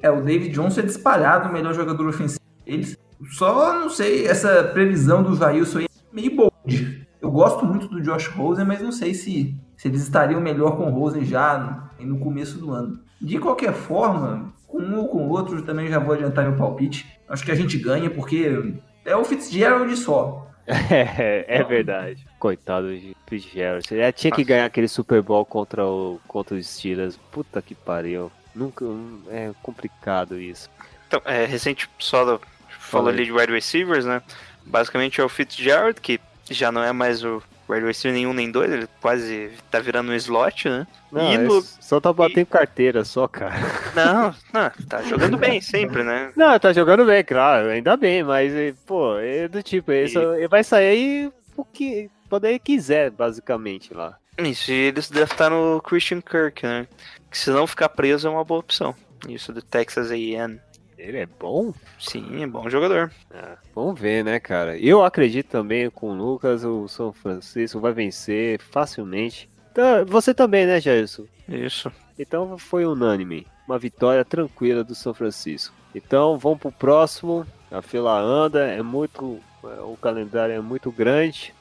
É, o David Johnson é disparado o melhor jogador ofensivo deles. Só não sei, essa previsão do Jailson aí é meio bold. Eu gosto muito do Josh Rosen, mas não sei se, se eles estariam melhor com o Rosen já no, no começo do ano. De qualquer forma, com um ou com o outro, eu também já vou adiantar meu palpite. Acho que a gente ganha porque é o Fitzgerald só. É, é verdade. Coitado de Fitzgerald. Ele tinha que ganhar aquele Super Bowl contra, o, contra os Steelers. Puta que pariu. Nunca. É complicado isso. Então, é, recente só do- falou ali de wide receivers, né? Basicamente é o Fitzgerald, que já não é mais o wide receiver nenhum nem dois, ele quase tá virando um slot, né? Não, E é no- só tá batendo carteira só, cara. Não, não, tá jogando bem sempre, né? Não, tá jogando bem, claro, ainda bem, mas, eh, pô, é do tipo, ele, só- ele vai sair aí porque quando ele quiser, basicamente, lá. Isso, e eles draftaram o Christian Kirk, né? Que se não ficar preso é uma boa opção. Isso do Texas A&M. Ele é bom? Sim, é bom jogador. Ah, vamos ver, né, cara? Eu acredito também com o Lucas, o São Francisco vai vencer facilmente. Então, você também, né, Jairson? Isso. Então foi unânime. Uma vitória tranquila do São Francisco. Então vamos pro próximo. A fila anda, é muito. O calendário é muito grande.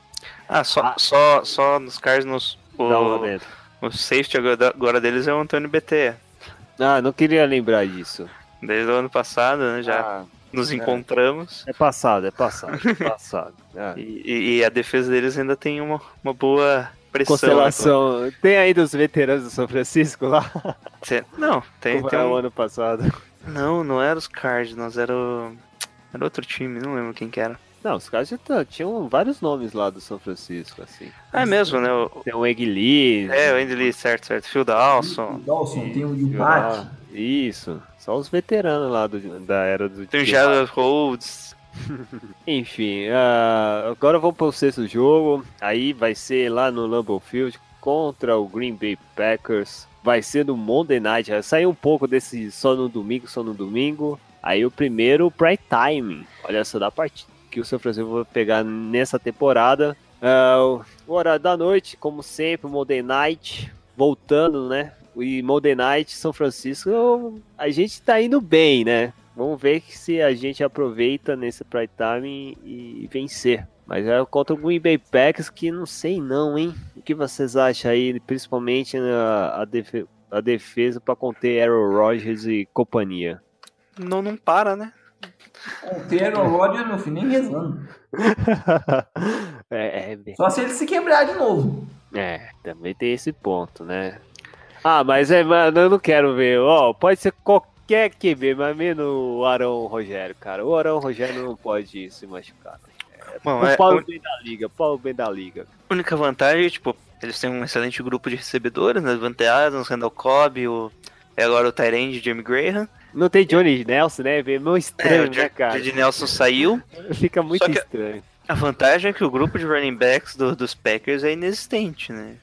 Ah, só, Ah. só, só nos o, Dá uma dentro. o safety agora deles é o Antônio BT. Ah, não queria lembrar disso. Desde o ano passado, né? Já Ah, nos é. encontramos. é passado, é passado, é passado. Ah. E, e- e a defesa deles ainda tem uma, uma boa pressão. né? Constelação. Tem ainda os veteranos do São Francisco lá? Cê- Não, tem, Como tem era um- o ano passado? Não, não era os Cardinals, era o. Era outro time, não lembro quem que era. Não, os caras já tinham vários nomes lá do São Francisco, assim. Ah, é mesmo, né? O, Tem o Egg Lee. é, o Lee, certo, certo. Phil Dawson. Dawson, tem o lá? Isso. Só os veteranos lá do- da era do Tem o Jared Rhodes. Enfim, ah, agora vamos para o sexto jogo. Aí vai ser lá no Lambeau Field contra o Green Bay Packers. Vai ser no Monday Night. Saiu um pouco desse só no domingo, só no domingo. Aí o primeiro, Prime Time. Olha só da partida que o São Francisco vai pegar nessa temporada. O o horário da noite, como sempre, Monday Night. Voltando, né? E Monday Night, São Francisco, a gente tá indo bem, né? Vamos ver se a gente aproveita nesse prime time e, vencer. Mas é contra o Green Bay Packers que não sei não, hein? O que vocês acham aí, principalmente a, a, defe- a defesa para conter Aaron Rodgers e companhia? Não, não para, né? Tem Aaron Rodgers, meu filho, nem rezando. é, é, Só se ele se quebrar de novo. é, também tem esse ponto, né? Ah, mas é, mano, eu não quero ver. Ó, pode ser qualquer QB, mas menos o Arão Rogério, cara. O Arão Rogério não pode se machucar. Bom, O é, Paulo a bem da liga, Paulo bem da liga. única vantagem, tipo, eles têm um excelente grupo de recebedores, né? Devante Adams, Randall Cobb, o, é agora o Tyrande, Jamie Graham. Não tem Johnny Nelson, né? É meio estranho, É, o né, cara? Jordi Nelson saiu. Fica muito estranho. A vantagem é que o grupo de running backs do- dos Packers é inexistente, né?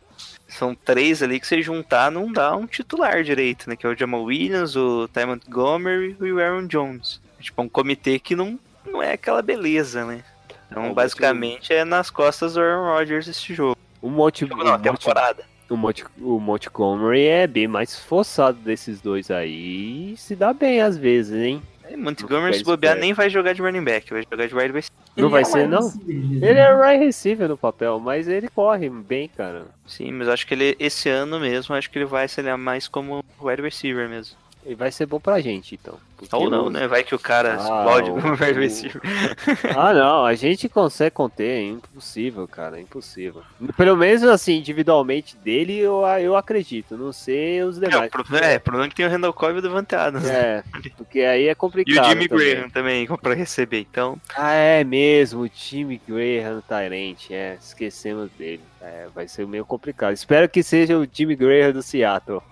São três ali que se juntar não dá um titular direito, né? Que é o Jamal Williams, o Ty Montgomery e o Aaron Jones. Tipo, é um comitê que não, não é aquela beleza, né? Então, basicamente, é nas costas do Aaron Rodgers esse jogo. O Monte, Não, o temporada. o Monte, o Montgomery é bem mais forçado desses dois aí. e Se dá bem às vezes, hein? É, Montgomery, se bobear, nem vai jogar de running back, vai jogar de wide receiver. Não Ele vai é ser, não? Ele é right receiver no papel, mas ele corre bem, cara. Sim, mas acho que ele, esse ano mesmo, acho que ele vai se mais como wide receiver mesmo. Ele vai ser bom pra gente, então. Ou não, né? Vai que o cara Ah, explode o- o- receiver. Ah, não, a gente consegue conter, é impossível, cara, é impossível. Pelo menos assim, individualmente dele, eu, eu acredito, não sei os É, o demais. problema, é, o problema é que tem o Randall Cobb e o Devante Adams. É, porque aí é E complicado. o Jimmy também. Graham também, pra receber. Então, Ah, é mesmo, o time Graham Tyrant, é, esquecemos dele. É, vai ser meio complicado. Espero que seja o Jimmy Graham do Seattle.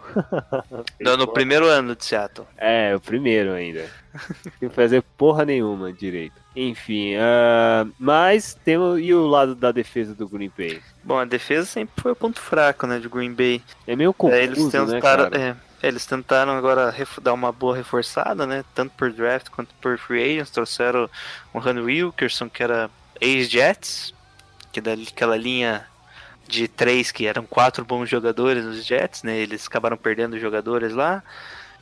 no, no primeiro ano de Seattle. É, o primeiro ainda. Sem fazer porra nenhuma direito. Enfim, ah, mas temos. E o lado da defesa do Green Bay? Bom, a defesa sempre foi o ponto fraco, né, de Green Bay. É meio confuso, É, eles né, tentaram, cara? é, eles tentaram agora dar uma boa reforçada, né, tanto por draft quanto por free agents. Trouxeram o Han Wilkerson, que era ex-Jets, que é daquela linha de três que eram quatro bons jogadores nos Jets, né, eles acabaram perdendo jogadores lá.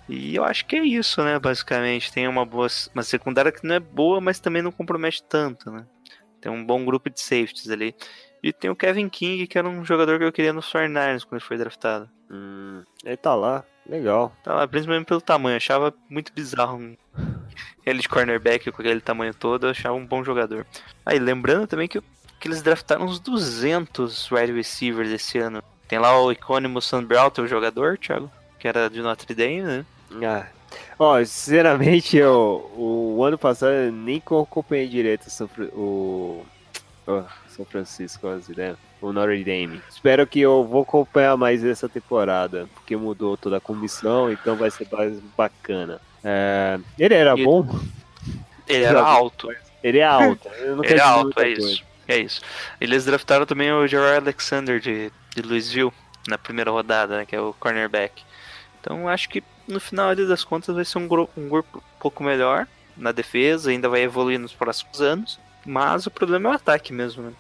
E eu acho que é isso, né, basicamente. Tem uma boa uma secundária que não é boa, mas também não compromete tanto, né. Tem um bom grupo de safeties ali. E tem o Kevin King, que era um jogador que eu queria nos 49ers quando ele foi draftado. Hum, ele tá lá, legal. Tá lá, principalmente pelo tamanho. Eu achava muito bizarro ele de cornerback com aquele tamanho todo. Eu achava um bom jogador. Aí, lembrando também que, que eles draftaram uns 200 wide receivers esse ano. Tem lá o icônimo Sam Broughton, o jogador, Thiago, que era de Notre Dame, né? Ah. Ó, sinceramente, eu, o ano passado eu nem co- acompanhei direito o São, Francisco, ideias, o Notre Dame. Espero que eu vou acompanhar mais essa temporada, porque mudou toda a comissão, então vai ser mais bacana. É, ele era E- bom? Ele era alto. Ele é alto. Ele é alto, é isso. É isso. Eles draftaram também o Gerard Alexander de, de Louisville na primeira rodada, né, que é o cornerback. Então acho que no final das contas vai ser um grupo, um grupo um pouco melhor na defesa, ainda vai evoluir nos próximos anos. Mas o problema é o ataque mesmo, né?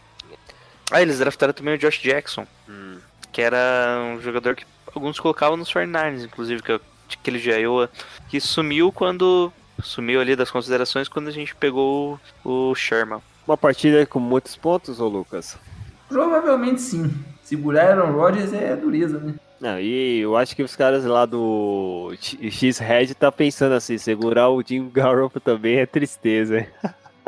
Ah, eles draftaram também o Josh Jackson, Hum. que era um jogador que alguns colocavam nos 49ers, inclusive, que é aquele de Iowa, que sumiu quando. Sumiu ali das considerações quando a gente pegou o Sherman. Uma partida com muitos pontos, ô Lucas? Provavelmente sim. Segurar Aaron Rodgers é dureza, né? Não, e eu acho que os caras lá do X-Red tá pensando assim, segurar o Jim Garoppolo também é tristeza. hein?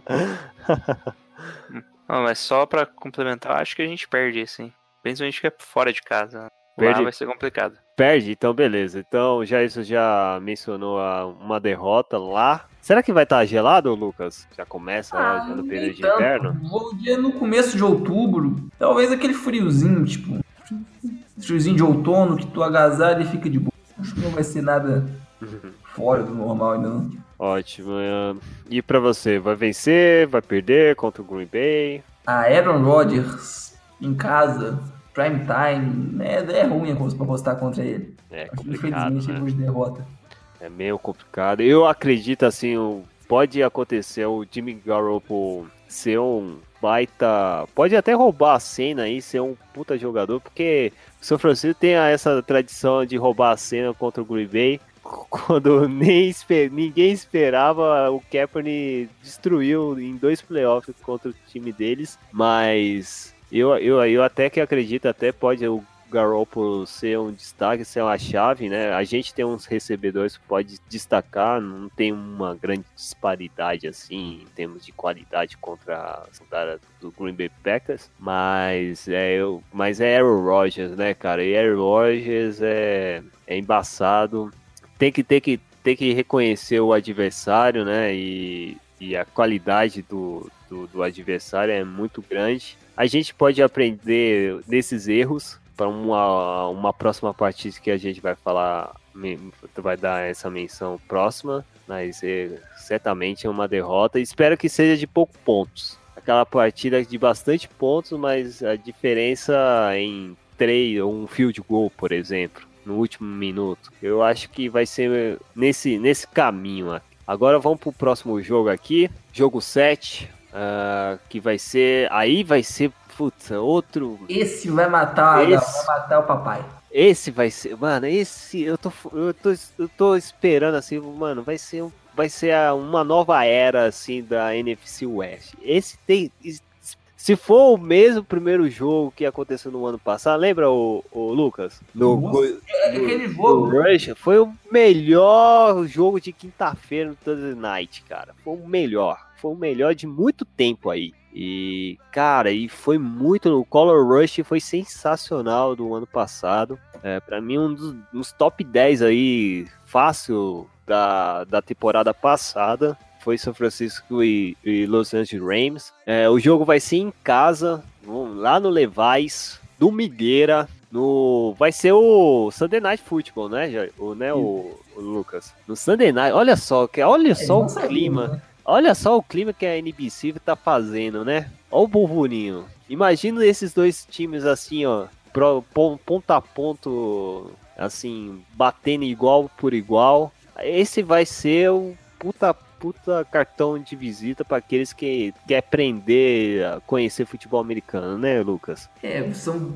Não, mas só pra complementar, acho que a gente perde hein? Principalmente que é fora de casa. Perde? Lá vai ser complicado. Perde, então beleza. Então já isso já mencionou a- uma derrota lá. Será que vai estar gelado, Lucas? Já começa lá já no período de inverno? Vou dia no começo de outubro. Talvez aquele friozinho, tipo. Friozinho de outono que tu agasalha e fica de boa. Acho que não vai ser nada fora do normal ainda não. Ótimo. é. E pra você, vai vencer, vai perder contra o Green Bay? A Aaron Rodgers em casa, prime time, né, é ruim a coisa pra apostar contra ele. É complicado, Infelizmente né? de derrota. É meio complicado. Eu acredito assim, pode acontecer o Jimmy Garoppolo ser um baita. Pode até roubar a cena aí, ser um puta jogador, porque o São Francisco tem essa tradição de roubar a cena contra o Green Bay. Quando nem espe- ninguém esperava, o Kaepernick destruiu em dois playoffs contra o time deles. Mas eu, eu, eu até que acredito, até pode o Garoppolo ser um destaque, ser uma chave, né? A gente tem uns recebedores que pode destacar, não tem uma grande disparidade assim em termos de qualidade contra a do Green Bay Packers, mas é, eu, mas é Aaron Rodgers, né, cara? E Aaron Rodgers é, é embaçado, tem que ter que tem que reconhecer o adversário, né? E, e a qualidade do, do, do adversário é muito grande. A gente pode aprender desses erros para uma, uma próxima partida que a gente vai falar, vai dar essa menção próxima, mas é, certamente é uma derrota. Espero que seja de poucos pontos. Aquela partida de bastante pontos, mas a diferença em três ou um field goal, por exemplo, no último minuto. Eu acho que vai ser nesse, nesse caminho. Agora vamos pro próximo jogo aqui, jogo 7, ah, que vai ser, aí vai ser, putz, outro Esse vai matar, Esse- vai matar o papai. esse vai ser, mano, esse eu tô, eu tô, eu tô esperando assim, mano, vai ser, vai ser uma nova era assim da NFC West. Esse tem, se for o mesmo primeiro jogo que aconteceu no ano passado, lembra o, o Lucas? No, Nossa, É aquele no jogo. Rush, foi o melhor jogo de quinta-feira no Thursday Night, cara. Foi o melhor, foi o melhor de muito tempo aí. E, cara, e foi muito. O Color Rush foi sensacional do ano passado. É, para mim, um dos, uns top 10 aí, fácil da, da temporada passada. Foi São Francisco e, e Los Angeles Rams. É, o jogo vai ser em casa, lá no Levais, Domigueira. No, vai ser o Sunday Night Football, né, o, né o, o Lucas? No Sunday Night, olha só, olha só não o sabia, clima. né? Olha só o clima que a NBC tá fazendo, né? Olha o burburinho. Imagina esses dois times assim, ó, pro- pon- ponto a ponto, assim, batendo igual por igual. Esse vai ser o puta, puta cartão de visita para aqueles que quer aprender a conhecer futebol americano, né, Lucas? É, são,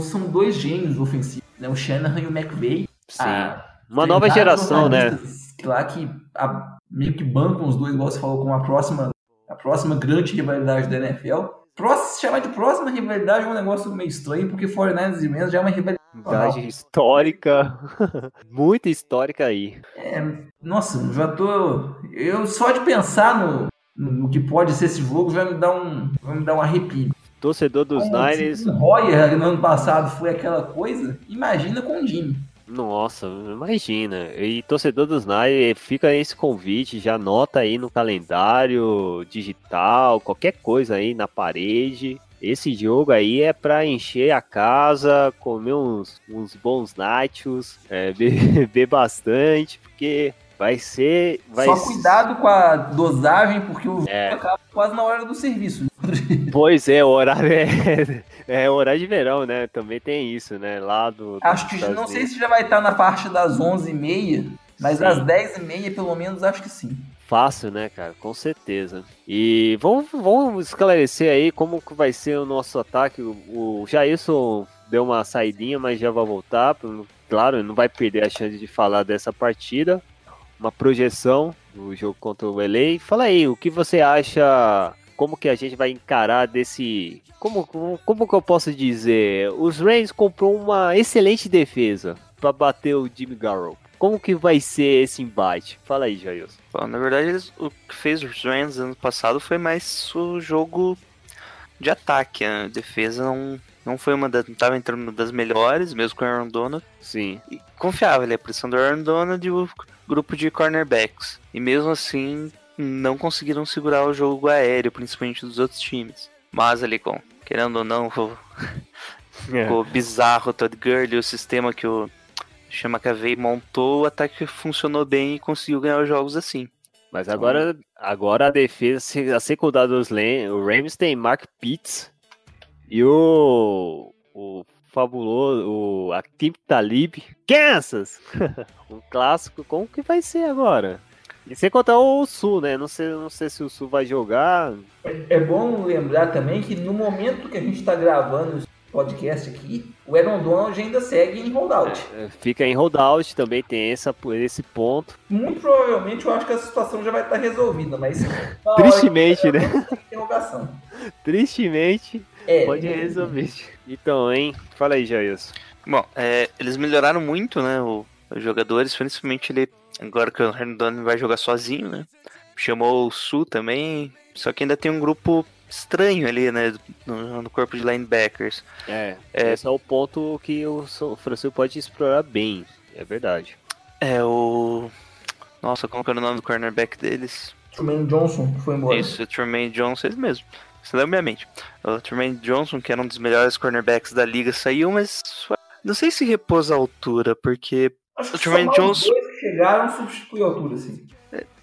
são dois gênios ofensivos, né? O Shanahan e o McVay. Sim. Ah, Uma nova geração, né? Lá que a- meio que bancam os dois, igual você falou, com a próxima, a próxima grande rivalidade da NFL. Próximo, se chamar de próxima rivalidade é um negócio meio estranho, porque 49ers e Rams já é uma rivalidade. Idade histórica, muito histórica aí. É, nossa, já tô. Eu só de pensar no, no que pode ser esse jogo já me dá um, vai me dar um arrepio. Torcedor dos Como Niners, O Royer no ano passado foi aquela coisa, imagina com o Jimmy. Nossa, imagina. E torcedor dos Niners, fica esse convite, já anota aí no calendário digital, qualquer coisa aí na parede. Esse jogo aí é pra encher a casa, comer uns, uns bons nachos, é, beber bastante, porque vai ser. Vai Só cuidado com a dosagem, porque o É. acaba quase na hora do serviço. Pois é, o horário é, é horário de verão, né? Também tem isso, né? Lá do. Acho que não sei se já vai estar na faixa das 11h30, mas Sim. às 10h30 pelo menos acho que sim. Fácil, né, cara? Com certeza. E vamos, vamos esclarecer aí como que vai ser o nosso ataque. O, o Jailson deu uma saidinha, mas já vai voltar. Claro, não vai perder a chance de falar dessa partida. Uma projeção do jogo contra o LA. Fala aí, o que você acha? Como que a gente vai encarar desse. Como, como, como que eu posso dizer? Os Rams comprou uma excelente defesa para bater o Jimmy Garoppolo. Como que vai ser esse embate? Fala aí, Jailson. Bom, na verdade, eles- o que fez os Rams ano passado foi mais o jogo de ataque. A defesa não, não foi uma das. Não tava entrando uma das melhores, mesmo com o Aaron Donald. Sim. E confiava, ele é a pressão do Aaron Donald e o grupo de cornerbacks. E mesmo assim, não conseguiram segurar o jogo aéreo, principalmente dos outros times. Mas ali, com, querendo ou não, ficou, ficou bizarro o Todd Gurley, o sistema que o Chama McAvey montou, o ataque funcionou bem e conseguiu ganhar os jogos assim. Mas agora, agora a defesa, a secundária dos Rams tem Mark Pitts e o, o fabuloso, o Akim Talib, Kansas! um clássico, como que vai ser agora? E sem contar o Sul, né? Não sei, não sei se o Sul vai jogar. É bom lembrar também que no momento que a gente está gravando esse podcast aqui, o Aaron Donald ainda segue em holdout. É, Fica em holdout, também tem essa, esse ponto. Muito provavelmente eu acho que a situação já vai estar resolvida, mas Tristemente, né? Interrogação. Tristemente, É, pode resolver. Então, hein? Fala aí, Jailson. Bom, é, eles melhoraram muito, né? o- os jogadores, principalmente ele. Agora que o Herndon vai jogar sozinho, né? Chamou o Sul também. Só que ainda tem um grupo estranho ali, né? No, no corpo de linebackers. É, É. esse é o ponto que o São Francisco pode explorar bem. É verdade. É o. Nossa, como que era o nome do cornerback deles? Truman Johnson, que foi embora. Isso, o Tremaine Johnson, mesmo. Você lembra minha mente. O Tremaine Johnson, que era um dos melhores cornerbacks da liga, saiu, mas não sei se repôs a altura, porque Acho o Tremaine Johnson- dois que chegaram substituir a altura, assim.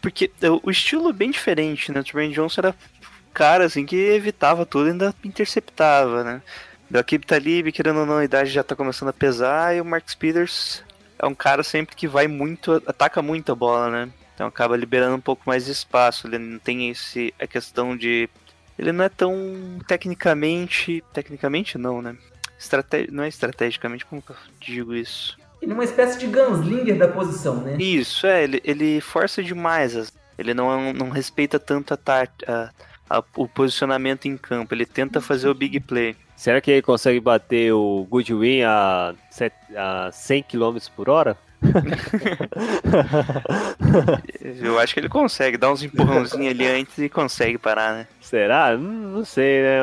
Porque o estilo é bem diferente, né? O Tremaine Johnson era um cara assim que evitava tudo e ainda interceptava, né? O Akib Talib, querendo ou não, a idade já tá começando a pesar, e o Marcus Peters é um cara sempre que vai muito, ataca muito a bola, né? Então acaba liberando um pouco mais de espaço. Ele não tem esse a questão de. Ele não é tão tecnicamente. Tecnicamente não, né? Estrate... Não é estrategicamente, como que eu digo isso? Ele é uma espécie de gunslinger da posição, né? Isso, é, ele, ele força demais. as- Ele não, não respeita tanto a, tar- a- a- o posicionamento em campo. Ele tenta fazer o big play. Será que ele consegue bater o Goodwin a, set- a 100 km por hora? Eu acho que ele consegue dar uns empurrãozinhos ali antes e consegue parar, né? Será? Não sei, né?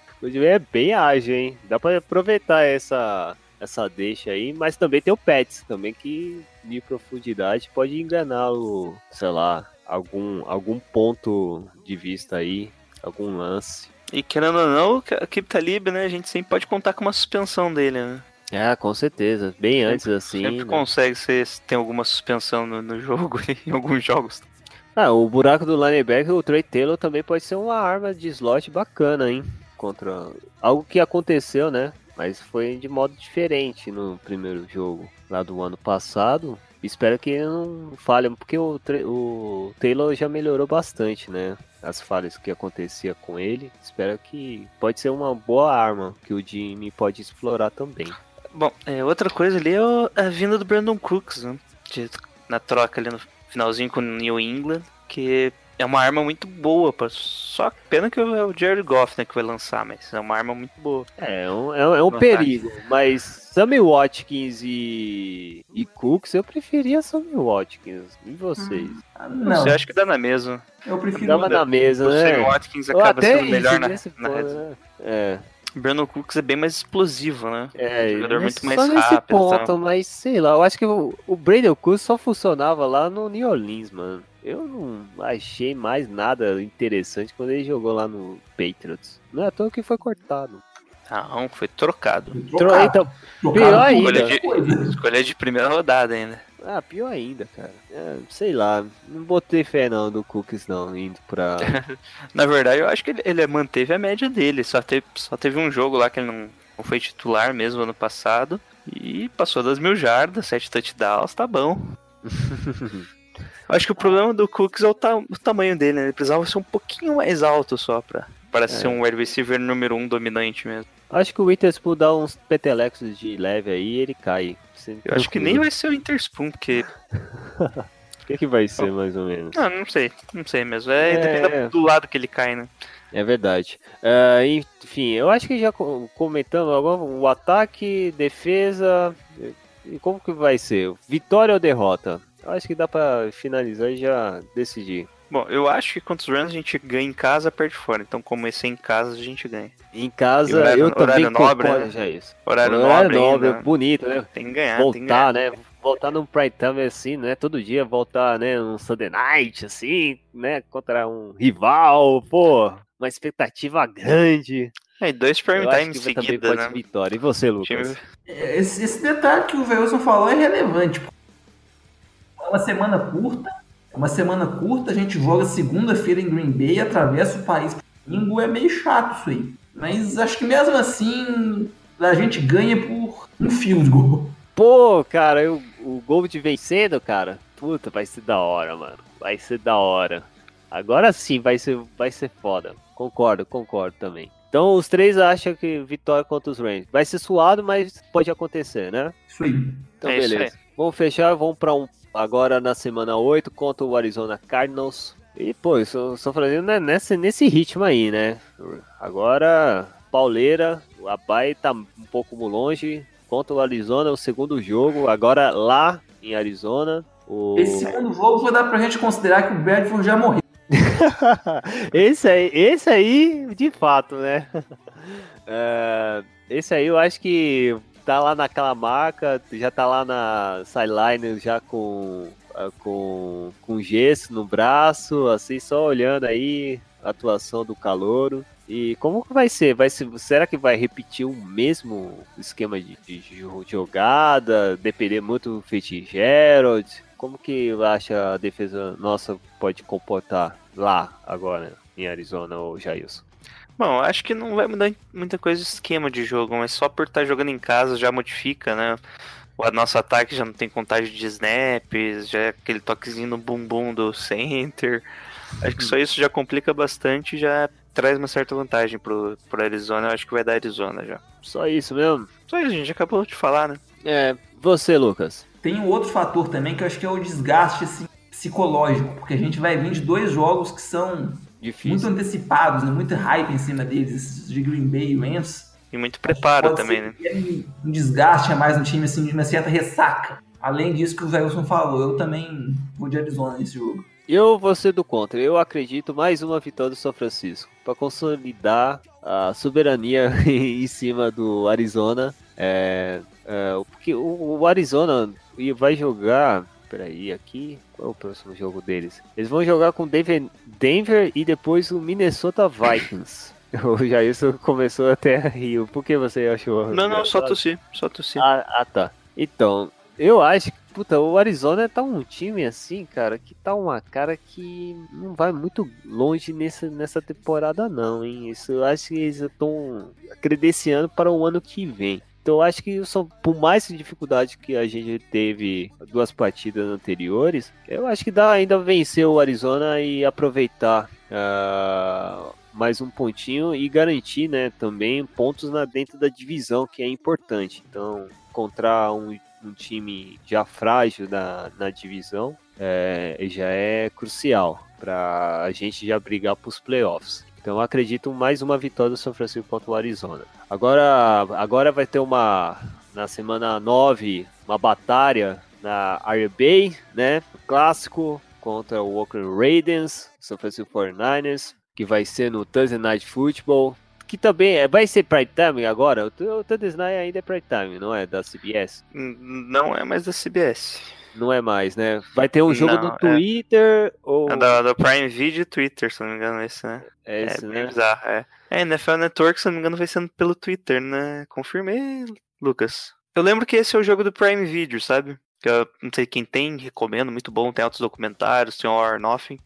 O é bem ágil, hein? Dá pra aproveitar essa, essa deixa aí, mas também tem o Pets, também que de profundidade pode enganá-lo, sei lá, algum, algum ponto de vista aí, algum lance. E querendo ou não, a Kip Talib, né? A gente sempre pode contar com uma suspensão dele, né? É, com certeza. Bem antes assim. sempre né? consegue ser, tem alguma suspensão no, no jogo, em alguns jogos. Ah, o buraco do linebacker, o Trey Taylor também pode ser uma arma de slot bacana, hein? Contra algo que aconteceu, né? Mas foi de modo diferente no primeiro jogo lá do ano passado. Espero que não falhe, porque o, Tre- o Taylor já melhorou bastante, né? As falhas que acontecia com ele. Espero que pode ser uma boa arma que o Jimmy pode explorar também. Bom, é, outra coisa ali é o- a vinda do Brandon Cooks, né? De- na troca ali no finalzinho com o New England, que é uma arma muito boa, pra, só pena que é o Jared Goff né, que vai lançar, mas é uma arma muito boa. É, um, é, um- é um Vantagem. perigo, mas Sammy Watkins e, e Cooks, eu preferia Sammy Watkins. E vocês? Ah, Não, sei, acho que dá na mesma. eu prefiro. Dava na mesa, O Sammy né? Watkins Ou acaba até sendo melhor na, na zone. né? É, O Brandon Cooks é bem mais explosivo, né? é, jogador mas muito mais só nesse rápido, ponto, tá? mas sei lá, eu acho que o, o Brandon Cooks só funcionava lá no New Orleans, mano. Eu não achei mais nada interessante quando ele jogou lá no Patriots. Não é à toa que foi cortado. Não, foi trocado. Tro- Trocar, Então, trocar pior ainda. outra coisa. Escolha de primeira rodada ainda. Ah, pior ainda, cara. É, sei lá, não botei fé não do Cooks não, indo pra. Na verdade, eu acho que ele, ele manteve a média dele. Só teve, só teve um jogo lá que ele não, não foi titular mesmo ano passado. E passou das mil jardas, sete touchdowns, tá bom. Eu acho que o problema do Cooks é o, ta- o tamanho dele, né? Ele precisava ser um pouquinho mais alto só pra, para ser um wide receiver número um dominante mesmo. Acho que o Witherspoon dá uns petelecos de leve aí e ele cai. Eu acho que nem vai ser o Interspoon, porque. O que, que vai ser, mais ou menos? Não, não sei, não sei mesmo. É, É, depende é. do lado que ele cai, né? É verdade. Ah, enfim, eu acho que já co- comentamos agora o ataque, defesa. E como que vai ser? Vitória ou derrota? Eu acho que dá pra finalizar e já decidir. Bom, eu acho que contra os Rams a gente ganha em casa, perde fora. Então, como esse é em casa, a gente ganha. Em casa, horário- eu também horário nobre, concordo né? já isso. Horário, Horário nobre, nobre, ainda. bonito, né? Tem que ganhar, tem que ganhar. voltar, né? Voltar num prime time assim, né? Todo dia voltar, né? Um Sunday night, assim, né? Contra um rival, pô, uma expectativa grande. É, e dois prime time seguida, pode né? vitória. E você, Lucas? Esse, esse detalhe que o Velson falou é relevante. pô. É uma semana curta. Uma semana curta, a gente joga segunda-feira em Green Bay, atravessa o país domingo, é meio chato isso aí. Mas acho que mesmo assim a gente ganha por um field goal. Pô, cara, eu- o Gold vencendo, cara. Puta, vai ser da hora, mano. Vai ser da hora. Agora sim vai ser, vai ser foda. Concordo, concordo também. Então os três acham que vitória contra os Rams. Vai ser suado, mas pode acontecer, né? Isso aí. Então, É isso beleza. Vamos fechar, vamos pra um. Agora na semana 8 contra o Arizona Cardinals. E, pô, eu só, só fazendo né, nesse, nesse ritmo aí, né? Agora, pauleira, o Abai tá um pouco longe. Contra o Arizona, o segundo jogo. Agora lá em Arizona. O... Esse segundo jogo vai dar pra gente considerar que o Bradford já morreu. esse aí, esse aí, de fato, né? É, esse aí eu acho que tá lá naquela marca, já tá lá na sideline já com ah, com, com gesso no braço, assim, só olhando aí a atuação do calouro. E como que vai ser? Vai ser será que vai repetir o mesmo esquema de, de jo- jogada? Depender muito do Fitzgerald? Como que acha a defesa nossa pode comportar lá agora em Arizona ou Jailson? Bom, acho que não vai mudar muita coisa o esquema de jogo, mas só por estar jogando em casa já modifica, né? O nosso ataque já não tem contagem de snaps, já é aquele toquezinho no bumbum do center. Acho que só isso já complica bastante e já traz uma certa vantagem pro, pro Arizona. Eu acho que vai dar Arizona já. Só isso mesmo? Só isso, a gente acabou de falar, né? É, você, Lucas. Tem um outro fator também que eu acho que é o desgaste assim, psicológico, porque a gente vai vir de dois jogos que são muito Difícil. antecipados, né? muito hype em cima deles, esses de Green Bay e Rams. E muito preparo também, né? Um desgaste a mais no time, assim, de uma certa ressaca. Além disso que o Zé Wilson falou, eu também vou de Arizona nesse jogo. Eu vou ser do contra. Eu acredito mais uma vitória do São Francisco para consolidar a soberania em cima do Arizona. É, é, porque o, o Arizona vai jogar. Peraí, aqui. Qual é o próximo jogo deles? Eles vão jogar com Denver, Denver e depois o Minnesota Vikings. O Jailson começou até a rir. Por que você achou? Não, não, só tossir, só tossir. Ah, ah, tá. Então, eu acho que, puta, o Arizona tá um time assim, cara, que tá uma cara que não vai muito longe nessa, nessa temporada, não, hein? Isso eu acho que eles estão credenciando para o ano que vem. Então acho que por mais dificuldade que a gente teve duas partidas anteriores, eu acho que dá ainda vencer o Arizona e aproveitar ah, mais um pontinho e garantir, né, também pontos na dentro da divisão, que é importante. Então, encontrar um, um time já frágil na, na divisão é, já é crucial para a gente já brigar para os playoffs. Então, acredito mais uma vitória do São Francisco contra o Arizona. Agora, agora vai ter uma na semana 9, uma batalha na Iron Bay, né? Clássico contra o Oakland Raiders, São Francisco 49ers, que vai ser no Thursday Night Football, que também é, vai ser prime time agora. O, Thursday Night ainda é prime time, não é da CBS? N- Não é mais da CBS. Não é mais, né? Vai ter um jogo Não, no é. Twitter ou É da, da Prime Video e Twitter, se não me engano, esse, né? é esse, é né? bizarro, é. É, NFL Network, se não me engano, vai sendo pelo Twitter, né? Confirmei, Lucas. Eu lembro que esse é o jogo do Prime Video, sabe? Que eu não sei quem tem, recomendo, muito bom. Tem altos documentários, tem o Or Nothing,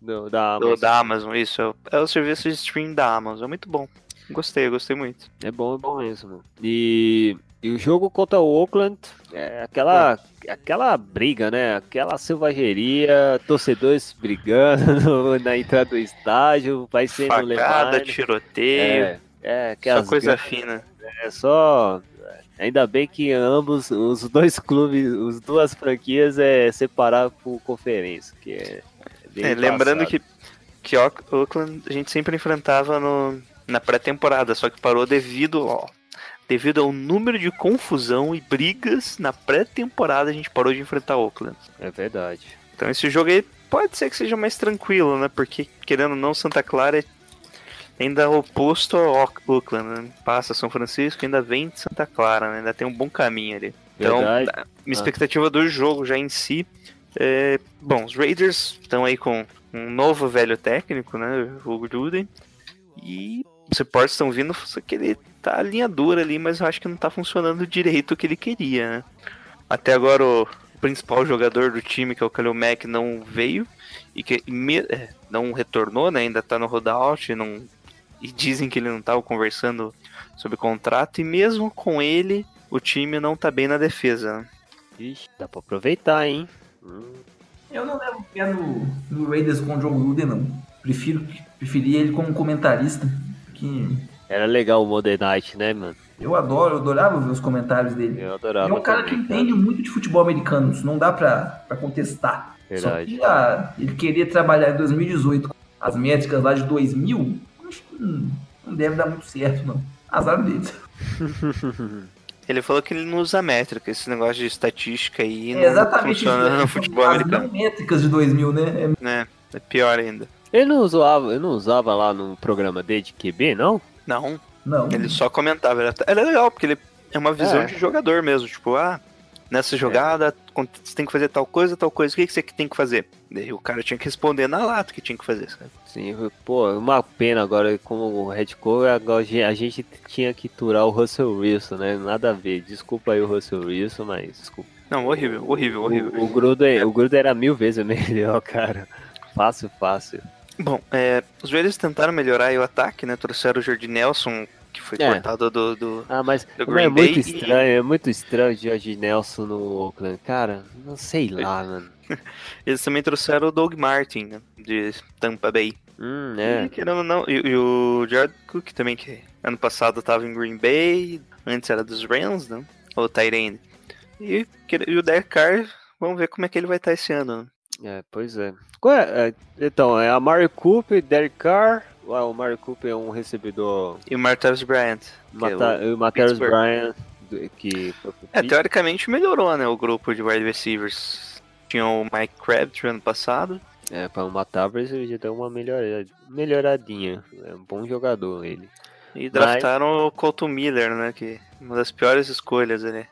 Do, da do, Amazon. da Amazon, isso. É o, é o serviço de stream da Amazon, é muito bom. Gostei, gostei muito. É bom, é bom mesmo. E, e o jogo contra o Oakland é aquela, aquela briga, né? Aquela selvageria, torcedores brigando no- na entrada do estádio, vai ser no Facada, Levine. tiroteio, É, é só coisa gan- fina. é só ainda bem que ambos os dois clubes, as duas franquias é separar por conferência, que é, É, lembrando que, que Oak- Oakland a gente sempre enfrentava no, na pré-temporada, só que parou devido, ó, devido ao número de confusão e brigas na pré-temporada a gente parou de enfrentar Oakland. é verdade. Então esse jogo aí pode ser que seja mais tranquilo, né? Porque querendo ou não, Santa Clara é ainda oposto ao Oak- Oakland, né? Passa São Francisco, ainda vem de Santa Clara, né? Ainda tem um bom caminho ali. Então, Verdade. a minha expectativa do jogo já em si é... Bom, os Raiders estão aí com um novo velho técnico, né? O Hugo Juden. E os reportes estão vindo, só que ele tá linha dura ali, mas eu acho que não tá funcionando direito o que ele queria, né? Até agora o principal jogador do time, que é o Kalil Mack, não veio e que me- é, não retornou, né? Ainda tá no rollout, não e dizem que ele não tava conversando sobre contrato e mesmo com ele, o time não tá bem na defesa. né? Ixi, dá pra aproveitar, hein? Hum, Eu não levo pé no, no Raiders com o John Gruden, não. Prefiro, preferia ele como comentarista, que Era legal o Modern Night, né, mano? eu adoro, eu adorava ver os comentários dele. Eu Ele adorava é um cara que entende muito de futebol americano, isso não dá pra, pra contestar. Verdade. Só que ah, ele queria trabalhar em 2018 com as métricas lá de 2000, acho que não, não deve dar muito certo, não. Azar deles. Ele falou que ele não usa métrica, esse negócio de estatística aí É não exatamente funciona isso, no futebol as americano, não métricas de 2000, né? É- né? É pior ainda. Ele não usava, ele não usava lá no programa dele de QB, não? Não, não. Ele só comentava. Era, era legal, porque ele é uma visão É. de jogador mesmo. Tipo, ah, nessa jogada con- você tem que fazer tal coisa, tal coisa, o que, que você tem que fazer? Daí o cara tinha que responder na lata o que tinha que fazer, sabe? Sim, pô, uma pena agora, como o Red agora a gente tinha que turar o Russell Wilson, né? Nada a ver. Desculpa aí o Russell Wilson, mas desculpa. Não, horrível, horrível, horrível. O, o, Gruden, o Gruden era mil vezes melhor, cara. Fácil, fácil. Bom, é, os Raiders tentaram melhorar o ataque, né? Trouxeram o Jordi Nelson, que foi É. cortado do, do, Ah, mas Do é Green muito Bay e- estranho, é muito estranho o George Nelson no Oakland. Cara, não sei lá, mano. Eles também trouxeram o Doug Martin, né, de Tampa Bay. Hum, E, é. querendo ou não, e, e o Jared Cook também, que ano passado tava em Green Bay, antes era dos Rams, né? O Tyrene. E, e o Derek Carr, vamos ver como é que ele vai estar esse ano. Né? É, pois é. É, é, Então, é a Mari Cooper, Derek Carr. Ah, o Mari Cooper é um recebedor. E o Martavis Bryant. que é Mata, o- o. Bryant, que É, Pittsburgh. teoricamente melhorou, né, o grupo de wide receivers. Tinha o Mike Crabtree ano passado. É, para o Matavers ele já deu uma melhora, melhoradinha. É um bom jogador ele. E draftaram o Colton Miller, né, que é uma das piores escolhas ali.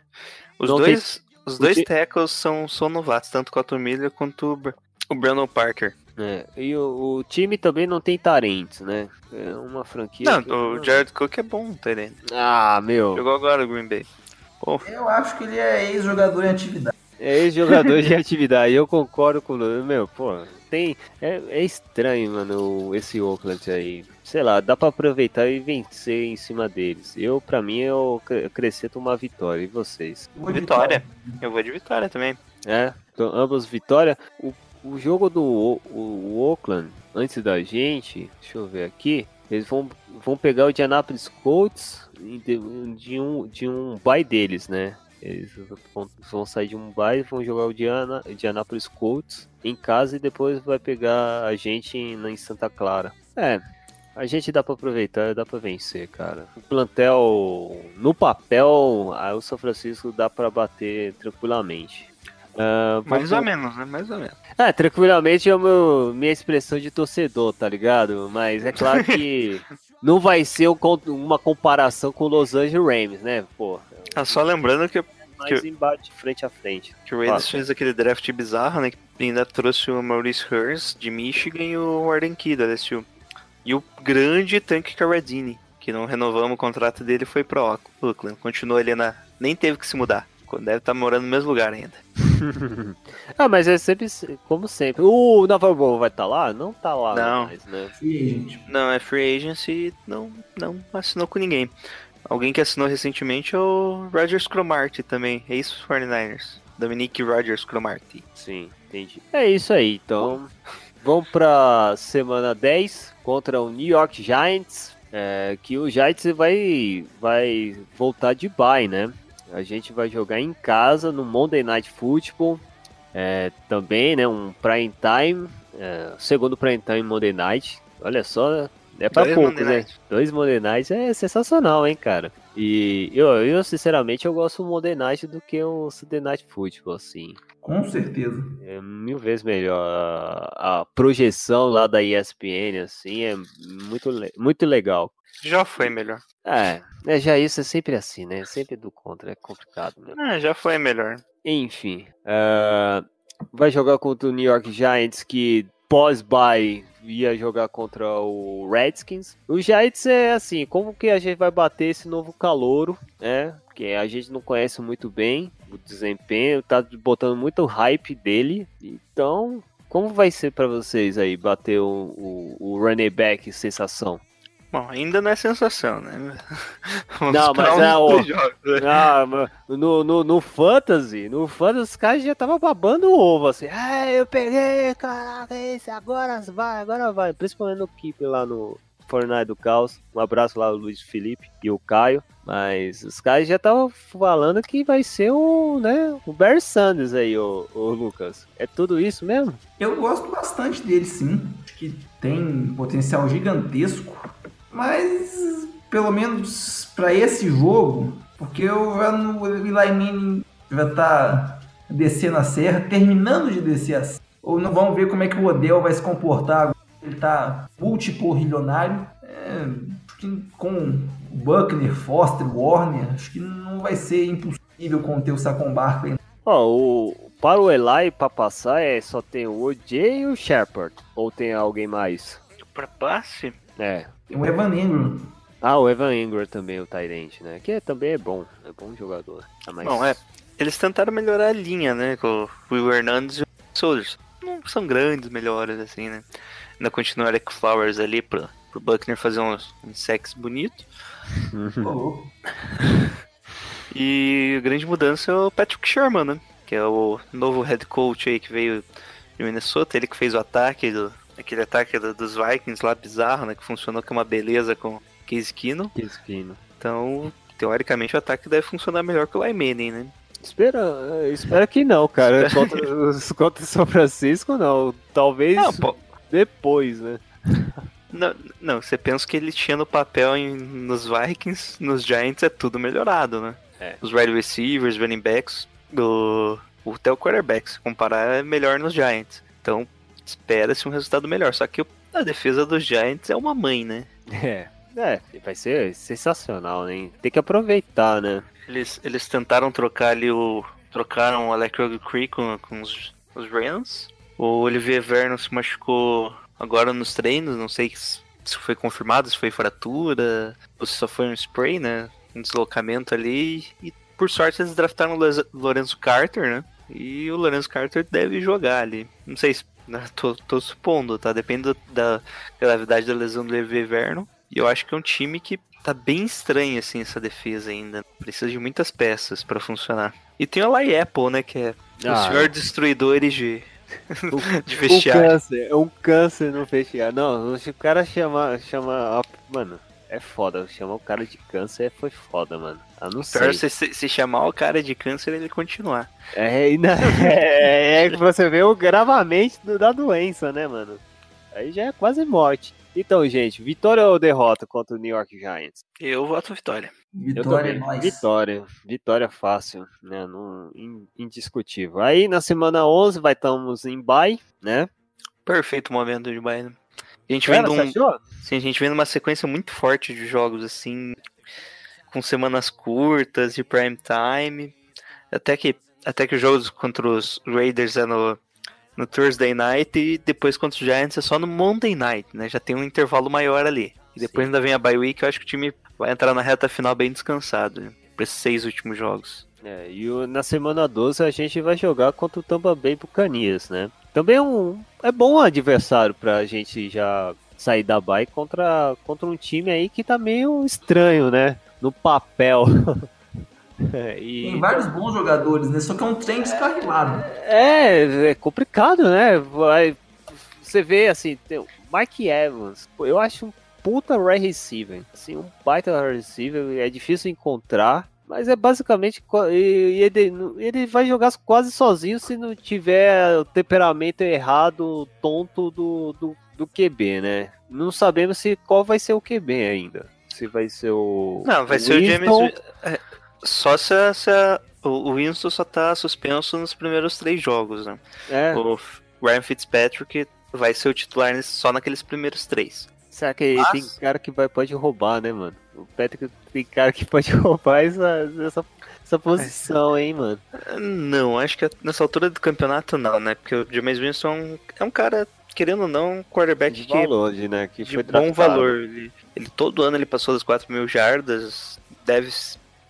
Os Não dois, os dois ti- tackles são, são novatos, tanto o Colton Miller quanto o, Br- o Brandon Parker. É, e o, o time também não tem tarentes, né? É uma franquia. Não, o Jared Cook é bom, tá entendendo? Ah, meu. Jogou agora o Green Bay. Pô, Eu acho que ele é ex-jogador em atividade. É ex-jogador de atividade. Eu concordo com o. Meu, pô, tem. É, é estranho, mano, esse Oakland aí. Sei lá, dá pra aproveitar e vencer em cima deles. Eu, pra mim, eu cre- acrescento uma vitória. E vocês? Vitória. Eu vou de vitória também. É, então, ambos vitória. O, o jogo do O- o, Oakland, antes da gente, deixa eu ver aqui, eles vão, vão pegar o Indianapolis Colts de, de um, de um bye deles, né? Eles vão, vão sair de um bye e vão jogar o Diana, Indianapolis Colts em casa e depois vai pegar a gente em, em Santa Clara. É, a gente dá pra aproveitar, dá pra vencer, cara. O plantel, no papel, a- o São Francisco dá pra bater tranquilamente. Ah, Mais ou menos, né? Mais ou menos. Ah, tranquilamente é meu, minha expressão de torcedor, tá ligado? Mas é claro que não vai ser um uma comparação com o Los Angeles Rams, né? Pô, Ah, só lembrando que, mais embate frente a frente. que o Raiders fez aquele draft bizarro, né? Que ainda trouxe o Maurice Hurst de Michigan e o Warden Key da LSU. E o grande Tank Carradine, que não renovamos o contrato dele, foi pro Oak- Oakland. Continuou ali na. Nem teve que se mudar. Deve estar morando no mesmo lugar ainda. ah, mas é sempre como sempre. O Navarro vai estar lá? Não tá lá Não. mais, né? Free agent. Não, é free agency e não, não assinou com ninguém. Alguém que assinou recentemente é o Rogers Cromartie também, é isso 49ers. Dominique Rogers Cromartie. Sim, entendi. É isso aí, então vamos pra semana 10 contra o New York Giants. é, que o Giants vai, vai voltar de bye, né? A gente vai jogar em casa no Monday Night Football. é, também, né? Um prime time. é, segundo prime time Monday Night. Olha só, é Dois pouco, né? Night. Dois Monday Nights é sensacional, hein, cara? E eu, eu, sinceramente, eu gosto do Monday Night do que o Sunday Night Football, assim. Com certeza. É mil vezes melhor. A, a projeção lá da ESPN, assim, é muito, muito legal. Já foi melhor. É, é, já isso é sempre assim, né? Sempre do contra, é complicado mesmo. Ah, já foi melhor. Enfim, ah, vai jogar contra o New York Giants, que pós-bye ia jogar contra o Redskins. O Giants é assim, como que a gente vai bater esse novo calouro, né? Que a gente não conhece muito bem o desempenho, tá botando muito hype dele. Então, como vai ser pra vocês aí bater o, o, o running back sensação? Bom, ainda não é sensação, né? Vamos Não, mas é o- né? Ah, no, no, no Fantasy, no Fantasy os caras já estavam babando o ovo, assim. Ah, eu peguei, caraca, esse agora vai, agora vai. Principalmente no Keep lá no Fortnite do Caos. Um abraço lá ao Luiz Felipe e o Caio. Mas os caras já estavam falando que vai ser o, né, o Bear Sanders aí, o, o Lucas. É tudo isso mesmo? Eu gosto bastante dele, sim. Acho que tem potencial gigantesco. Mas, pelo menos para esse jogo, porque o o Eli Manning já tá descendo a serra, terminando de descer a serra. Ou não vamos ver como é que o Odell vai se comportar. Ele tá multiporrilionário. É, acho que com Buckner, Foster, Warner, acho que não vai ser impossível conter o Saquon Barkley. Ó, o, para o Eli, pra passar, é só tem o OJ e o Shepard. Ou tem alguém mais? Pra passe, É. Tem o Evan Ingram. Ah, o Evan Ingram também, o Tyrant, né? Que é- também é bom. É bom jogador. Ah, mas- Bom, é. Eles tentaram melhorar a linha, né? Com o Will Hernandez e o Soldiers. Não são grandes melhores, assim, né? Ainda continua o Eric Flowers ali pro, pro Buckner fazer uns, um sex bonito. Louco. E a grande mudança é o Patrick Sherman, né? Que é o novo head coach aí que veio de Minnesota. Ele que fez o ataque, do, aquele ataque do- dos Vikings lá bizarro, né? Que funcionou com uma beleza com Case Keenum. Que espino. Então, teoricamente, o ataque deve funcionar melhor que o Lymanen, né? Espera, eu espero que não, cara. Contra, contra o São Francisco, não. Talvez Não, depois, né? Não, não, você pensa que ele tinha no papel em- nos Vikings, nos Giants é tudo melhorado, né? É. Os wide receivers, running backs, do, até o quarterback, se comparar, é melhor nos Giants. Então, espera-se um resultado melhor. Só que o- a defesa dos Giants é uma mãe, né? É. É, vai ser sensacional, né? Tem que aproveitar, né? Eles, eles tentaram trocar ali o. Trocaram o Alec Ogletree com, com os, os Rams. O Olivier Vernon se machucou agora nos treinos, não sei se foi confirmado, se foi fratura, ou se só foi um spray, né? Um deslocamento ali. E por sorte eles draftaram o Lorenzo Carter, né? E o Lorenzo Carter deve jogar ali. Não sei se. né, Tô, tô supondo, tá? Depende da gravidade da lesão do Olivier Vernon. E eu acho que é um time que tá bem estranho, assim, essa defesa ainda. Precisa de muitas peças pra funcionar. E tem o Lai Apple, né? Que é o Ah, senhor destruidores de, de Um vestiário. câncer, é um câncer no vestiário. Não, se o cara chama. chama mano, é foda. Chamar o cara de câncer foi foda, mano. Eu não. Pior se, se, chamar o cara de câncer, ele continuar. É, e na- é, é que você vê o gravamente do- da doença, né, mano? Aí já é quase morte. Então, gente, vitória ou derrota contra o New York Giants? Eu voto vitória. Vitória é nóis. Vitória. Vitória fácil, né? Não, in- indiscutível. Aí na semana 11 vai estamos em bye, né? Perfeito momento de Bayern. A gente vem de você um, sim, a gente vem numa sequência muito forte de jogos, assim, com semanas curtas, de prime time. Até que, até que os jogos contra os Raiders é no, no Thursday night e depois contra os Giants é só no Monday night, né? Já tem um intervalo maior ali. E depois Sim. ainda vem a bye week, eu acho que o time vai entrar na reta final bem descansado, né? Pra esses seis últimos jogos. É, e o- na semana 12 a gente vai jogar contra o Tampa Bay Buccaneers, né? Também é um é bom adversário pra gente já sair da bye contra, contra um time aí que tá meio estranho, né? No papel. É, e- Tem vários bons jogadores, né? Só que é um trem descarrilado. É, é complicado, né? Vai, você vê assim, tem o Mike Evans, eu acho um puta wide receiver, assim, um baita wide receiver, é difícil encontrar, mas é basicamente ele, ele vai jogar quase sozinho se não tiver o temperamento errado, tonto do, do, do QB, né? Não sabemos se qual vai ser o QB ainda. Se vai ser o Não, vai ser o James. Só se, a- se a- o Winston só tá suspenso nos primeiros três jogos, né? É, O Ryan Fitzpatrick vai ser o titular só naqueles primeiros três. Será que Mas- tem cara que vai, pode roubar, né, mano? O Patrick tem cara que pode roubar essa, essa, essa posição, hein, mano? Não, acho que nessa altura do campeonato não, né? Porque o James Winston é um- é um cara, querendo ou não, um quarterback De que né? Que de bom draftado. valor. Ele, ele- todo ano ele passou das 4 mil jardas. Deve,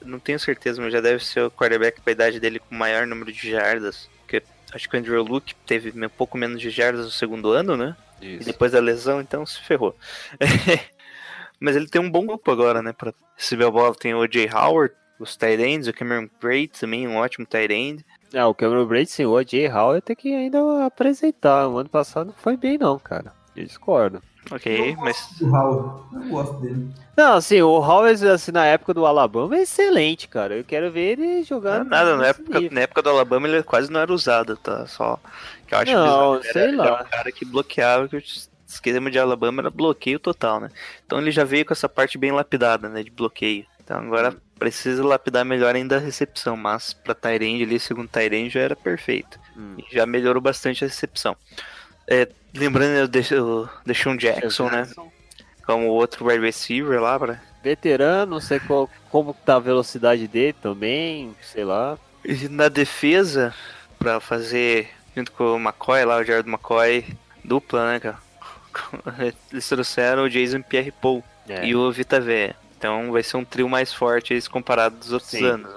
não tenho certeza, mas já deve ser o quarterback com a idade dele com o maior número de jardas. Porque acho que o Andrew Luke teve um pouco menos de jardas no segundo ano, né? E Isso. depois da lesão, então se ferrou. mas ele tem um bom grupo agora, né? Pra receber a bola. Tem o O.J. Howard, os tight ends, o Cameron Braid também, um ótimo tight end. Ah, o Cameron Braid, sim, o O.J. Howard tem que ainda apresentar. O ano passado não foi bem, não, cara. Eu discordo. Ok, mas O Raul, eu gosto dele. Não, assim, o Howard, assim, na época do Alabama é excelente, cara. Eu quero ver ele não jogando. é nada, na época, nível. na época do Alabama ele quase não era usado, tá? Só que eu acho Não, bizarro, sei era, ele era lá. um cara que bloqueava, que o esquema de Alabama era bloqueio total, né? Então ele já veio com essa parte bem lapidada, né, de bloqueio. Então agora precisa lapidar melhor ainda a recepção, mas pra Tyrande ali, segundo Tyrande já era perfeito. Hum. E já melhorou bastante a recepção. É, lembrando eu deixo o Deshaun Jackson, né, como outro wide receiver lá, pra... Veterano, não sei qual, como tá a velocidade dele também, sei lá. E na defesa, pra fazer junto com o McCoy lá, o Jared McCoy, dupla, né, cara? Eles trouxeram o Jason Pierre Paul É, e o Vita Vea. Então vai ser um trio mais forte eles comparado dos outros Sim. anos.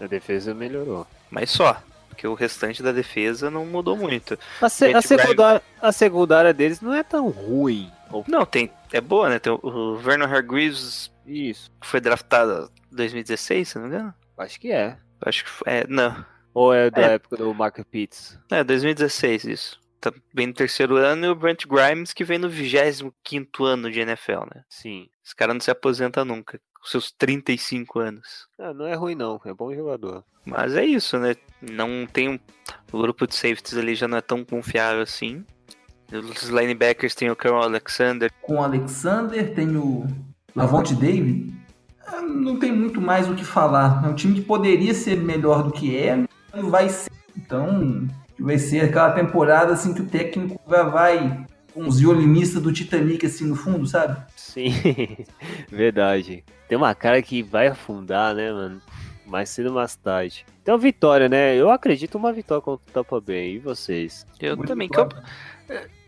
a defesa melhorou. Mas só, porque o restante da defesa não mudou muito. A, se- a Ryan- secundária, a secundária deles não é tão ruim. Não, tem. É boa, né? Tem o- o Vernon Hargreaves Isso, foi draftado em 2016, se não me engano. acho que é. Acho que foi. É, não. Ou é da É. época do Mark Pitts? É, 2016 isso. Tá bem no terceiro ano e o Brent Grimes que vem no 25 ano de NFL, né? Sim. Esse cara não se aposenta nunca, com seus 35 anos. Ah, não é ruim não, é bom jogador. Mas é isso, né? Não tem um. O grupo de safeties ali já não é tão confiável assim. Os linebackers tem o Carl Alexander. Com o Alexander, tem o Lavonte David. Ah, Não tem muito mais o que falar. É um time que poderia ser melhor do que é, não vai ser. Então, vai ser aquela temporada assim que o técnico vai, vai com os violinistas do Titanic assim no fundo, sabe? Sim, verdade. Tem uma cara que vai afundar, né, mano? Mais cedo ou mais tarde. Então, vitória, né? Eu acredito uma vitória contra o Tampa Bay. E vocês? Eu Muito também. eu-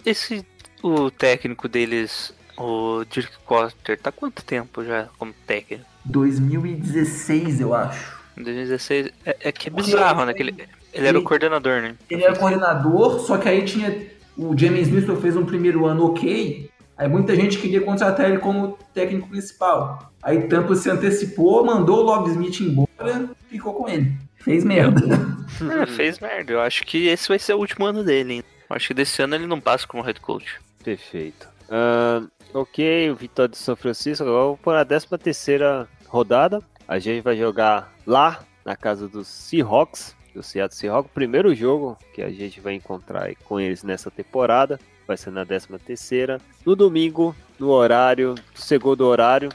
Esse. O técnico deles, o Dirk Coster, tá quanto tempo já como técnico? 2016, eu acho. Em 2016. É, é que é bizarro, né? Que ele, ele era o coordenador, né? Ele era coordenador, só que aí tinha. O James Smith fez um primeiro ano ok. Aí muita gente queria contratar ele como técnico principal. Aí Tampa se antecipou, mandou o Love Smith embora, ficou com ele. Fez merda. É, fez merda. Eu acho que esse vai ser o último ano dele. hein? Eu acho que desse ano ele não passa como head coach. Perfeito. Ahn, ok, o Vitória de São Francisco. Agora vamos para a 13 terceira rodada. A gente vai jogar lá na casa dos Seahawks, do Seattle Seahawks. Primeiro jogo que a gente vai encontrar com eles nessa temporada. Vai ser na 13 terceira. No domingo, no horário, segundo horário,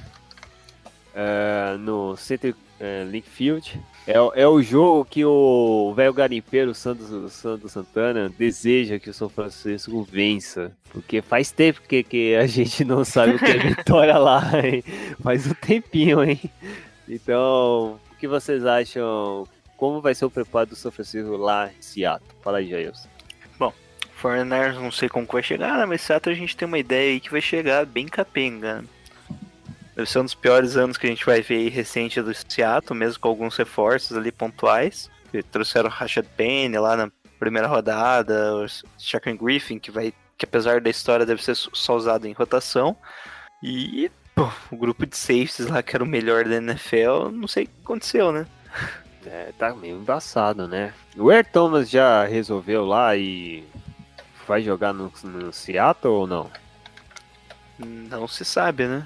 é, no Center é, Link Field. É, o- é o jogo que o velho garimpeiro Santos, Santos Santana deseja que o São Francisco vença. Porque faz tempo que, que a gente não sabe o que é vitória lá, hein? Faz um tempinho, hein? Então, o que vocês acham? Como vai ser o preparo do São lá em Seattle? Fala aí, Jailson. Foreigners não sei como vai chegar, né? Mas Seattle a gente tem uma ideia aí que vai chegar bem capenga. né? Deve ser um dos piores anos que a gente vai ver aí recente do Seattle, mesmo com alguns reforços ali pontuais. Trouxeram o Rashad Penny lá na primeira rodada, o Shaquem Griffin, que vai. que apesar da história deve ser só usado em rotação. E pô, o grupo de safeties lá, que era o melhor da NFL, não sei o que aconteceu, né? É, tá meio embaçado, né? O Air Thomas já resolveu lá e vai jogar no, no Seattle ou não? Não se sabe, né?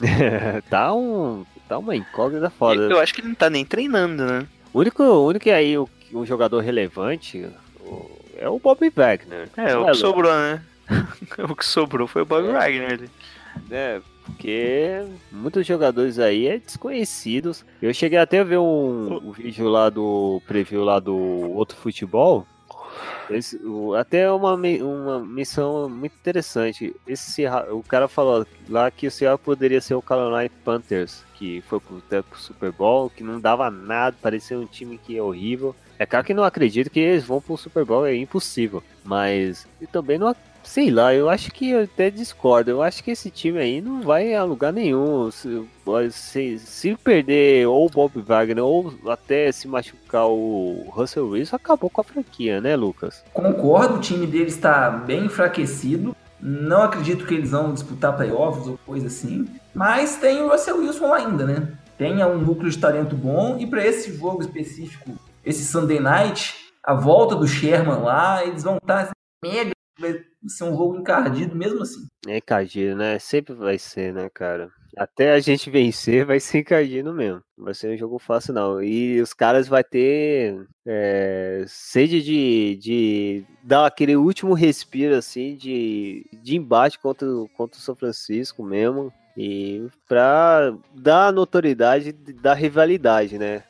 tá um tá uma incógnita foda. Eu acho que ele não tá nem treinando, né? O único, o único aí, o, o jogador relevante o- é o Bob Wagner. É, o que sobrou, né? o que sobrou foi o Bob É. Wagner ali. É, porque muitos jogadores aí é desconhecidos. Eu cheguei até a ver um, um vídeo lá do preview lá do outro futebol. Esse- até uma, uma missão muito interessante. Esse o cara falou lá que o Seattle poderia ser o Carolina Panthers, que foi pro, até pro Super Bowl, que não dava nada, parecia um time que é horrível. É claro que não acredito que eles vão pro Super Bowl, é impossível. Mas eu também não Sei lá, eu acho que eu até discordo. Eu acho que esse time aí não vai a lugar nenhum. Se, se, se perder ou o Bob Wagner ou até se machucar o Russell Wilson, acabou com a franquia, né, Lucas? Concordo, o time deles está bem enfraquecido. Não acredito que eles vão disputar playoffs ou coisa assim. Mas tem o Russell Wilson ainda, né? Tem um núcleo de talento bom. E para esse jogo específico, esse Sunday Night, a volta do Sherman lá, eles vão estar mega. Vai ser um jogo encardido mesmo assim. É encardido, né? Sempre vai ser, né, cara? Até a gente vencer, vai ser encardido mesmo. Não vai ser um jogo fácil, não. E os caras vai ter é, sede de, de dar aquele último respiro, assim, de, de embate contra, contra o São Francisco mesmo. E pra dar notoriedade da rivalidade, né?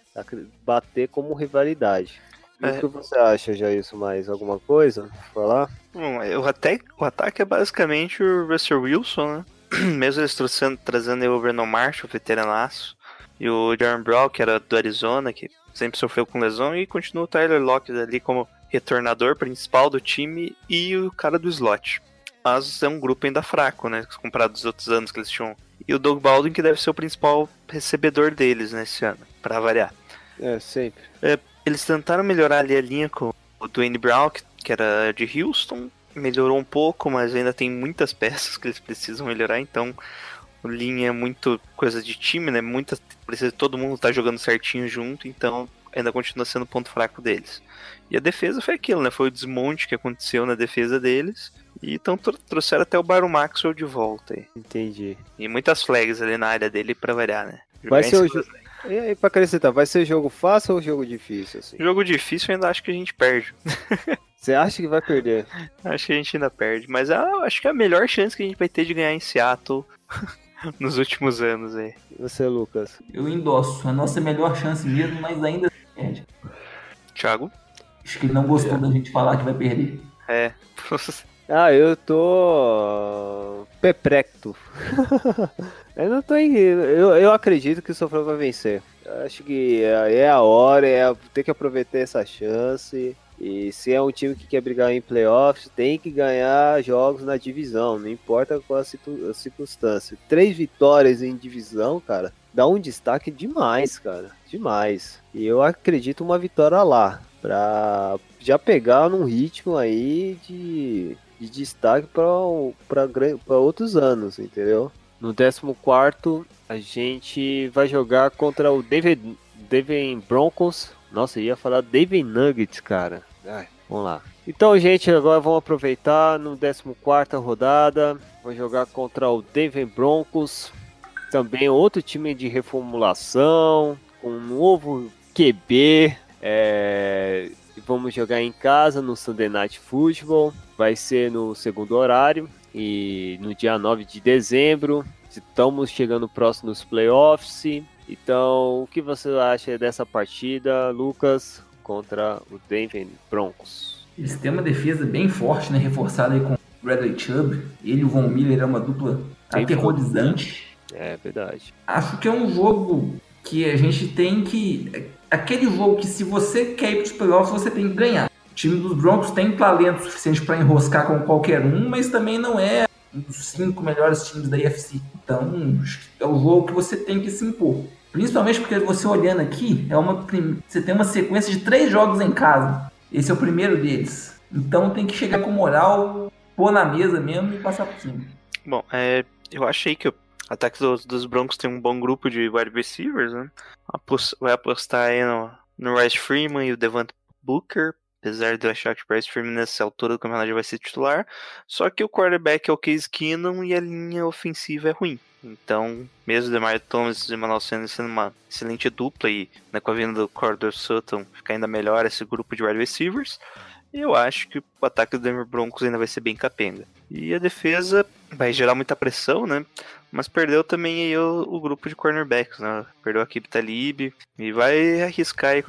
Bater como rivalidade. E É. O que você acha, Jailson? Mais alguma coisa? pra Falar? Bom, o, ataque, o ataque é basicamente o Russell Wilson, né? Mesmo eles trouxendo, trazendo o Brandon Marshall, veteranaço, e o Darren Brown, que era do Arizona, que sempre sofreu com lesão, e continua o Tyler Lockett ali como retornador principal do time e o cara do slot. Mas é um grupo ainda fraco, né? Comparado dos outros anos que eles tinham. E o Doug Baldwin, que deve ser o principal recebedor deles nesse ano, para variar. É, sempre. Eles tentaram melhorar ali a linha com o Dwayne Brown, que, era de Houston. Melhorou um pouco, mas ainda tem muitas peças que eles precisam melhorar, então a linha é muito coisa de time, né? Muitas, precisa todo mundo estar jogando certinho junto, então ainda continua sendo o ponto fraco deles. E a defesa foi aquilo, né? Foi o desmonte que aconteceu na defesa deles. E então tro- trouxeram até o Byron Maxwell de volta aí. Entendi. E muitas flags ali na área dele pra variar, né? Vai ser o E aí, pra acrescentar, vai ser jogo fácil ou jogo difícil, assim? Jogo difícil, eu ainda acho que a gente perde. Você acha que vai perder? Acho que a gente ainda perde. Mas ah, acho que é a melhor chance que a gente vai ter de ganhar em Seattle nos últimos anos aí. E Você, Lucas? Eu endosso. A nossa melhor chance mesmo, mas ainda perde. Thiago? Acho que ele não gostou da gente falar que vai perder. É. Ah, eu tô. perplexo. eu não tô em... eu, eu acredito que o Sofrão vai vencer. Eu Acho que é é a hora, é ter que aproveitar essa chance. E se é um time que quer brigar em playoffs, tem que ganhar jogos na divisão, não importa qual a circunstância. Três vitórias em divisão, cara, dá um destaque demais, cara, demais. E eu acredito uma vitória lá, pra já pegar num ritmo aí de, de destaque para outros anos, entendeu? No 14 a gente vai jogar contra o Denver, Denver Broncos. Nossa, ia falar Denver Nuggets, cara. Ai, vamos lá. Então, gente, agora vamos aproveitar no 14 rodada. Vou jogar contra o Denver Broncos. Também outro time de reformulação, com um novo QB. É, vamos jogar em casa no Sunday Night Football. Vai ser no segundo horário. E no dia 9 de dezembro. Estamos chegando próximo dos playoffs. Então, o que você acha dessa partida, Lucas, contra o Denver Broncos? Eles têm uma defesa bem forte, né? Reforçada aí com o Bradley Chubb. Ele e o Von Miller é uma dupla aterrorizante. É verdade. Acho que é um jogo que a gente tem que. Aquele jogo que se você quer ir para os playoffs, você tem que ganhar. Time dos Broncos tem talento suficiente para enroscar com qualquer um, mas também não é um dos cinco melhores times da IFC. Então, é o jogo que você tem que se impor. Principalmente porque você olhando aqui, é uma, você tem uma sequência de três jogos em casa. Esse é o primeiro deles. Então tem que chegar com moral, pôr na mesa mesmo e passar por cima. Bom, é, eu achei que o ataque dos, dos Broncos tem um bom grupo de wide receivers, né? Vai apostar aí no, no Rice Freeman e o Devant Booker. Apesar de eu achar que Rice Freeman nessa altura do campeonato já vai ser titular. Só que o quarterback é o Case Keenum e a linha ofensiva é ruim. Então, mesmo o DeMar Thomas e o Emmanuel Sanders sendo uma excelente dupla e né, com a vinda do Cordell Sutton ficar ainda melhor esse grupo de wide receivers, eu acho que o ataque do Denver Broncos ainda vai ser bem capenga. E a defesa vai gerar muita pressão, né? Mas perdeu também aí o, o grupo de cornerbacks, né? Perdeu a Kip Talib e vai arriscar aí,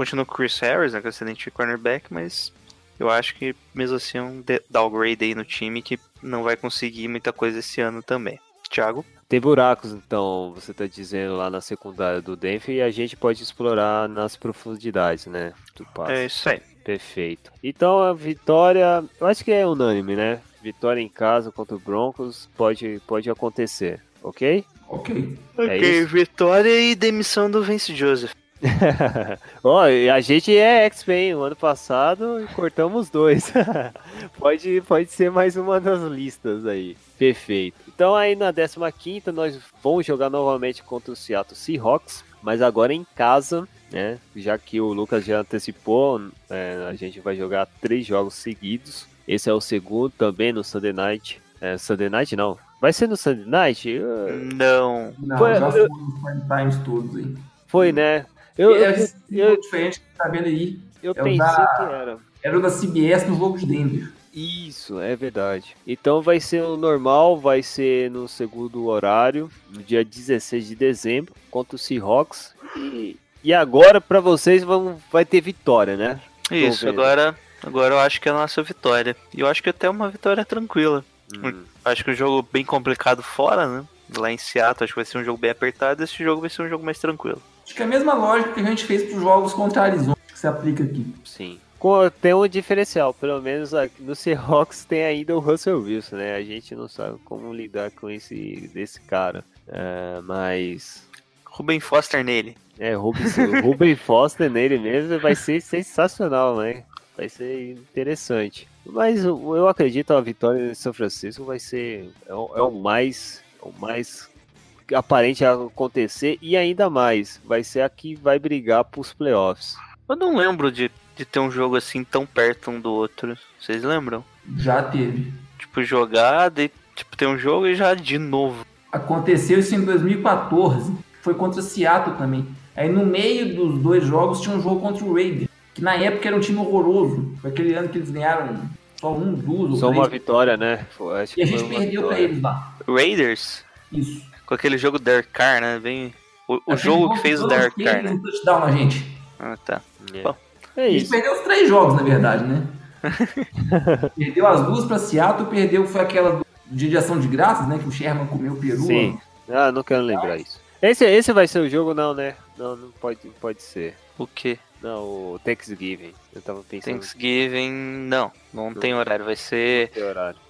continua com o Chris Harris, né? Que é um excelente cornerback, mas eu acho que mesmo assim é um de- downgrade aí no time que não vai conseguir muita coisa esse ano também. Thiago? Tem buracos, então, você tá dizendo lá na secundária do Denver e a gente pode explorar nas profundidades, né? Do passe. É isso aí. Perfeito. Então a vitória, eu acho que é unânime, né? Vitória em casa contra o Broncos pode, pode acontecer, ok? Ok. É ok, isso? vitória e demissão do Vince Joseph. Ó, e a gente é X-Men, o ano passado cortamos dois. pode, pode ser mais uma das listas aí. Perfeito. Então aí na 15 nós vamos jogar novamente contra o Seattle Seahawks, mas agora em casa, né? Já que o Lucas já antecipou, é, a gente vai jogar três jogos seguidos. Esse é o segundo também no Sunday Night. É, Sunday Night não. Vai ser no Sunday Night? Não. Não, Foi- já foram os prime times todos aí. Foi, né? Eu, é, eu, eu, diferente que tá vendo aí. eu é pensei da- que era. Era o da CBS no jogo de Denver. Isso, é verdade. Então vai ser o normal, vai ser no segundo horário, no dia 16 de dezembro, contra o Seahawks. E, e agora pra vocês vão, vai ter vitória, né? Isso, agora, agora eu acho que é a nossa vitória. E eu acho que até uma vitória tranquila. Hum, Acho que um jogo bem complicado fora, né? Lá em Seattle, acho que vai ser um jogo bem apertado. Esse jogo vai ser um jogo mais tranquilo. Acho que é a mesma lógica que a gente fez para os jogos contra a Arizona, que se aplica aqui. Sim. Tem um diferencial, pelo menos aqui no Seahawks tem ainda o Russell Wilson, né? A gente não sabe como lidar com esse desse cara. É, mas Ruben Foster nele. é, Ruben, Foster nele mesmo vai ser sensacional, né? Vai ser interessante. Mas eu eu acredito a vitória de São Francisco vai ser é o, é o mais é o mais aparente a acontecer e ainda mais vai ser a que vai brigar pros playoffs. Eu não lembro de, de ter um jogo assim tão perto um do outro. Vocês lembram? Já teve. Tipo, jogar, de, tipo, ter um jogo e já de novo. Aconteceu isso em 2014. Foi contra Seattle também. Aí no meio dos dois jogos tinha um jogo contra o Raiders. Que na época era um time horroroso. Foi aquele ano que eles ganharam só um, duas Só uma vitória, né? Foi- E a gente perdeu pra vitória. eles lá. Raiders, Isso. Com aquele jogo Derek Carr, né? Bem. O, o Aquele jogo que fez o Carr, né? um touchdown na gente. Ah, tá. É. Bom. É A gente isso. perdeu os três jogos, na verdade, né? perdeu as duas pra Seattle, perdeu foi aquela do dia de ação de graças, né? Que o Sherman comeu o peru. Sim. Ah, não quero lembrar isso. Esse, esse vai ser o jogo, não, né? Não, não pode, não pode ser. O que? Não, o Thanksgiving. Eu tava pensando Thanksgiving, não. Não tem horário. Vai ser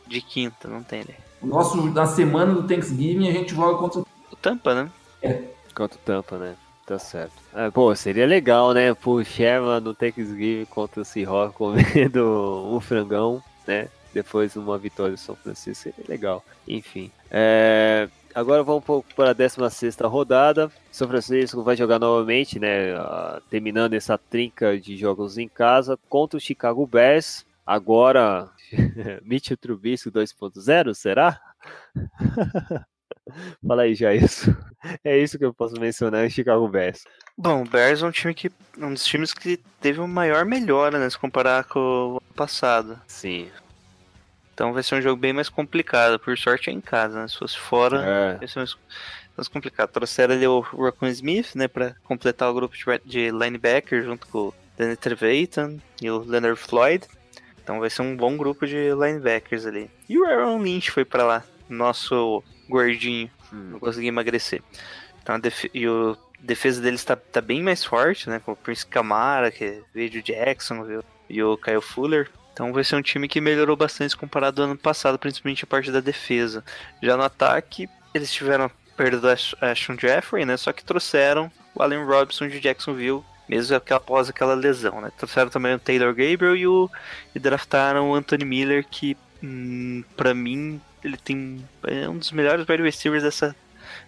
de quinta, não tem, né? O nosso, na semana do Thanksgiving, a gente joga contra O Tampa, né? Contra o Tampa, né? Tá certo. Ah, pô, seria legal, né? Pô, Sherman no Thanksgiving contra o Seahawks comendo um frangão, né? Depois uma vitória do São Francisco, seria legal. Enfim. É, Agora vamos para a 16 rodada. São Francisco vai jogar novamente, né? ah, terminando essa trinca de jogos em casa contra o Chicago Bears. Agora, Mitchell Trubisky 2.0, será? Fala aí, já isso. É isso que eu posso mencionar em Chicago Bears. Bom, o Bears é um time que. um dos times que teve uma maior melhora, né? Se comparar com o ano passado. Sim. Então vai ser um jogo bem mais complicado. Por sorte é em casa, né? Se fosse fora, É, ia ser mais, mais complicado. Trouxeram ali o Rocco Smith, né? Pra completar o grupo de, de linebacker junto com o Danny Trevathan e o Leonard Floyd. Então vai ser um bom grupo de linebackers ali. E o Aaron Lynch foi pra lá. Nosso gordinho. Hum. Não consegui emagrecer. Então e o defesa deles tá, tá bem mais forte, né? Com o Prince Camara, que veio de Jackson, viu? E o Kyle Fuller. Então vai ser um time que melhorou bastante comparado ao ano passado, principalmente a parte da defesa. Já no ataque, eles tiveram a perda do Ash- Ashton Jeffrey, né? Só que trouxeram o Allen Robinson de Jacksonville, mesmo após aquela lesão, né? Trouxeram também o Taylor Gabriel e, o, e draftaram o Anthony Miller, que hum, para mim ele tem é um dos melhores wide receivers dessa,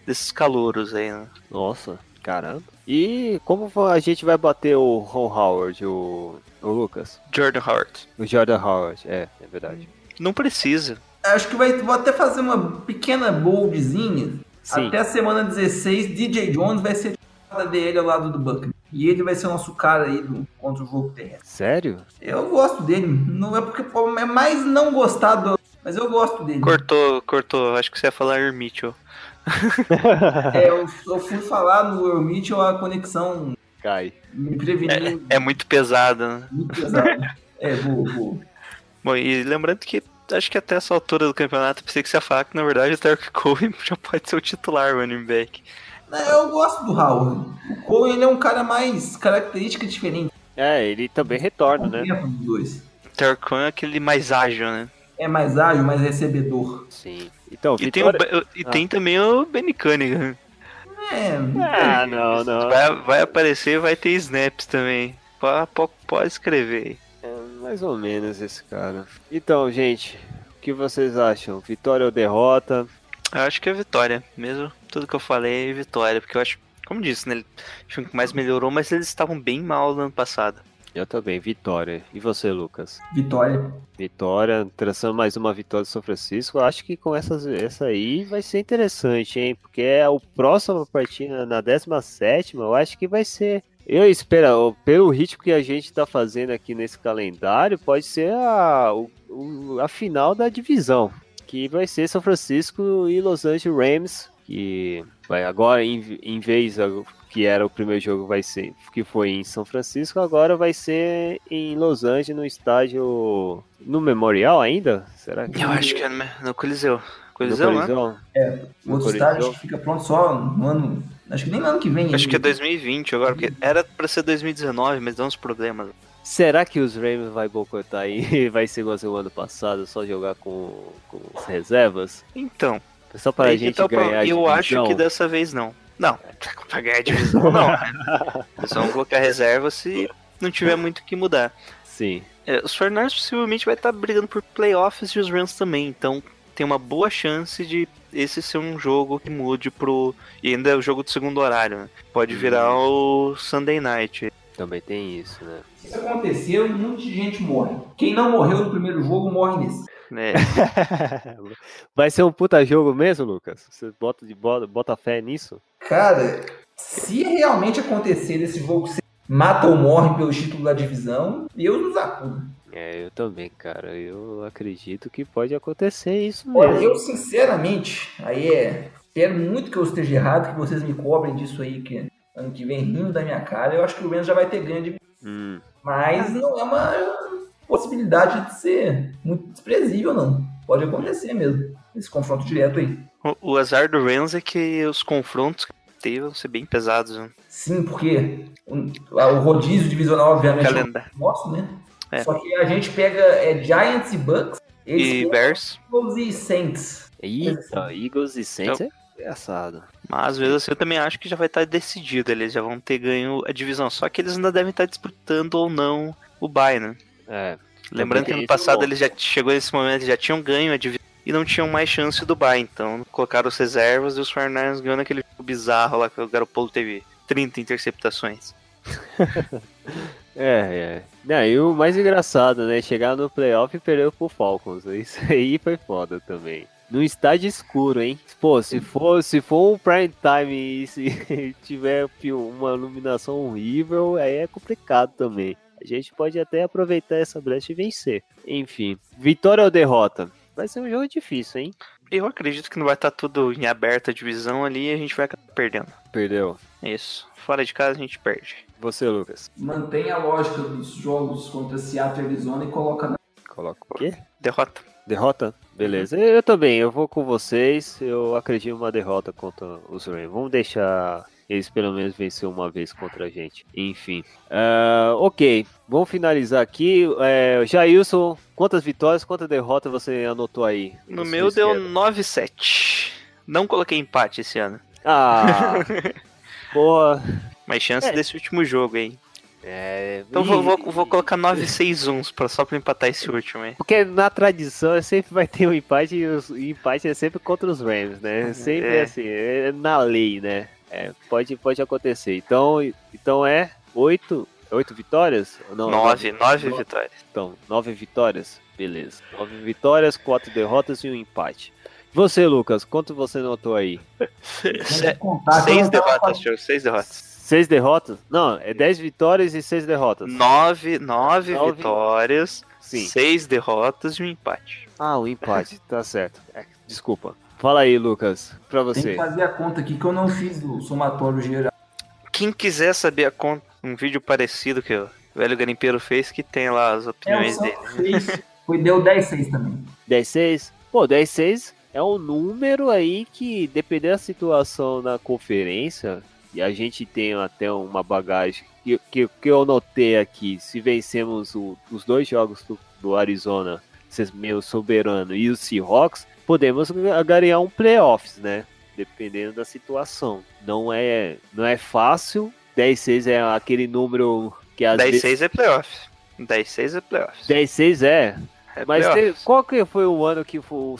desses calouros aí, né? Nossa, caramba. E como a gente vai bater o Ron Howard, o, o Lucas? Jordan Howard. O Jordan Howard, é, é verdade. Não precisa. Acho que vai, vou até fazer uma pequena boldzinha. Sim. Até a semana 16, DJ Jones vai ser a DL ao lado do Buckley. E ele vai ser o nosso cara aí do, contra o jogo terrestre. Sério? Eu gosto dele. Não é porque é mais não gostar do. Mas eu gosto dele. Cortou, cortou. Acho que você ia falar Earl Mitchell. É, eu, eu fui falar no Earl Mitchell, a conexão Cai. me preveniu É muito pesado, né? muito pesado. É, vou, vou. Bom, e lembrando que acho que até essa altura do campeonato eu pensei que você ia falar que na verdade o Tarek Cohen já pode ser o titular running back. É, Eu gosto do Howard. O Cole ele é um cara mais característica diferente. É, ele também retorna, né? Dos dois. É aquele mais ágil, né? É mais ágil, mais recebedor. Sim. Então, E, tem, o e Ah. tem também o Benny Cunningham. É, Ah, não, não. Vai, vai aparecer vai ter snaps também. Pode, pode, pode escrever. É mais ou menos esse cara. Então, gente, o que vocês acham? Vitória ou derrota? Eu acho que é vitória. Mesmo tudo que eu falei é vitória. Porque eu acho, como disse, né? ele- Acho que o que mais melhorou, mas eles estavam bem mal no ano passado. Eu também, vitória. E você, Lucas? Vitória. Vitória, traçando mais uma vitória do São Francisco. Eu acho que com essas, essa aí vai ser interessante, hein? Porque é o próximo partida na 17, eu acho que vai ser. Eu espero, pelo ritmo que a gente tá fazendo aqui nesse calendário, pode ser a, a final da divisão. Que vai ser São Francisco e Los Angeles Rams. Que vai agora, em, em vez que era o primeiro jogo, vai ser que foi em São Francisco, agora vai ser em Los Angeles, no estádio. No Memorial ainda? Será que Eu acho que é no, no Coliseu. no Coliseu, né? Coliseu? O outro Coliseu? estágio fica pronto só no ano Acho que nem no ano que vem. Acho que é ainda. 2020 agora, porque era pra ser 2019, mas deu uns problemas. Será que os Rams vai boicotar aí? Vai ser igual o ano passado, só jogar com, com as reservas? Então, Só para a aí que gente tá ganhar a eu acho que dessa vez não. Não, pra ganhar a divisão não. Né? Eles vão colocar reserva se não tiver muito o que mudar. Sim. É, os 49ers possivelmente vai estar brigando por playoffs e os Rams também, então tem uma boa chance de esse ser um jogo que mude pro. E ainda é o jogo do segundo horário, né? Pode virar o Sunday Night. Também tem isso, né? Se isso acontecer, um monte de gente morre. Quem não morreu no primeiro jogo, morre nesse. Né? Vai ser um puta jogo mesmo, Lucas? Você bota, de, bota, bota fé nisso? Cara, se realmente acontecer desse jogo ser mata ou morre pelo título da divisão, Deus nos acuda. É, eu também, cara. Eu acredito que pode acontecer isso Olha, mesmo. eu sinceramente, aí é. Espero muito que eu esteja errado, que vocês me cobrem disso aí, que ano que vem rindo da minha cara. Eu acho que o Rams já vai ter ganho de. Hum, Mas não é uma possibilidade de ser muito desprezível, não. Pode acontecer mesmo. Esse confronto direto aí. O, o azar do Rams é que os confrontos que teve vão ser bem pesados. Né? Sim, porque o, o rodízio divisional, obviamente, é um Calendário. nosso, né? É. Só que a gente pega é, Giants e Bucks, eles E Bears. Eagles e Saints. Eita, Eagles e Saints é engraçado. Mas mesmo assim eu também acho que já vai estar decidido. Eles já vão ter ganho a divisão. Só que eles ainda devem estar disputando ou não o bye, né? É. Lembrando que ano passado bom. eles já chegou nesse momento, eles já tinham ganho a divisão e não tinham mais chance do bye. Então colocaram os reservas e os 49ers ganhando aquele jogo bizarro lá que o Garoppolo teve 30 interceptações. É, é. Não, e o mais engraçado, né? Chegar no playoff e perder pro Falcons. Isso aí foi foda também. No estádio escuro, hein? Pô, se for, se for um prime time e se tiver uma iluminação horrível, aí é complicado também. A gente pode até aproveitar essa brecha e vencer. Enfim, vitória ou derrota? Vai ser um jogo difícil, hein? Eu acredito que não vai estar tudo em aberta a divisão ali e a gente vai acabar perdendo. Perdeu. É Isso. Fora de casa a gente perde. Você, Lucas. Mantém a lógica dos jogos contra Seattle e Arizona e coloca na. Coloca o quê? Derrota. Derrota? Beleza. Eu também, eu vou com vocês. Eu acredito em uma derrota contra os Rams. Vamos deixar eles pelo menos vencer uma vez contra a gente. Enfim. Ah, ok, vamos finalizar aqui. É, Jailson, quantas vitórias, quantas derrotas você anotou aí? No meu deu esquerda? 9-7. Não coloquei empate esse ano. Ah, boa. Mas chance É. desse último jogo, hein? É, Então e- vou, vou, vou colocar 9-6-1 pra, só pra empatar esse último, hein? Porque na tradição sempre vai ter um empate e os- e empate é sempre contra os Rams, né? Sempre É. é assim, é na lei, né? É, pode, pode acontecer. Então, então é oito, oito vitórias? Não, 9, 9 vitórias. Então, nove vitórias? Beleza. Nove vitórias, quatro derrotas e um empate. Você, Lucas, quanto você notou aí? Se- eu Seis derrotas, seis derrotas. Seis derrotas? Não, é dez vitórias e seis derrotas. Nove, nove Nove. vitórias, Sim. seis derrotas e um empate. Ah, um empate, tá certo. É, desculpa. Fala aí, Lucas, pra Tem você. que fazer a conta aqui que eu não fiz o somatório geral. Quem quiser saber a conta, um vídeo parecido que o velho garimpeiro fez, que tem lá as É, o opiniões dele. Santos fez. Foi, deu 10-6 também. 10-6? Pô, 10-6 é um número aí que, dependendo da situação na conferência, e a gente tem até uma bagagem que, que, que eu notei aqui, se vencemos o- os dois jogos do, do Arizona, meio soberano, e o Seahawks, podemos ga- ganhar um playoffs, né? Dependendo da situação. Não é, não é fácil. 10-6 é aquele número que às vezes... 10-6 é playoff. 10-6 é playoff. 10-6 é, É mas playoff. te- qual que foi o ano que o,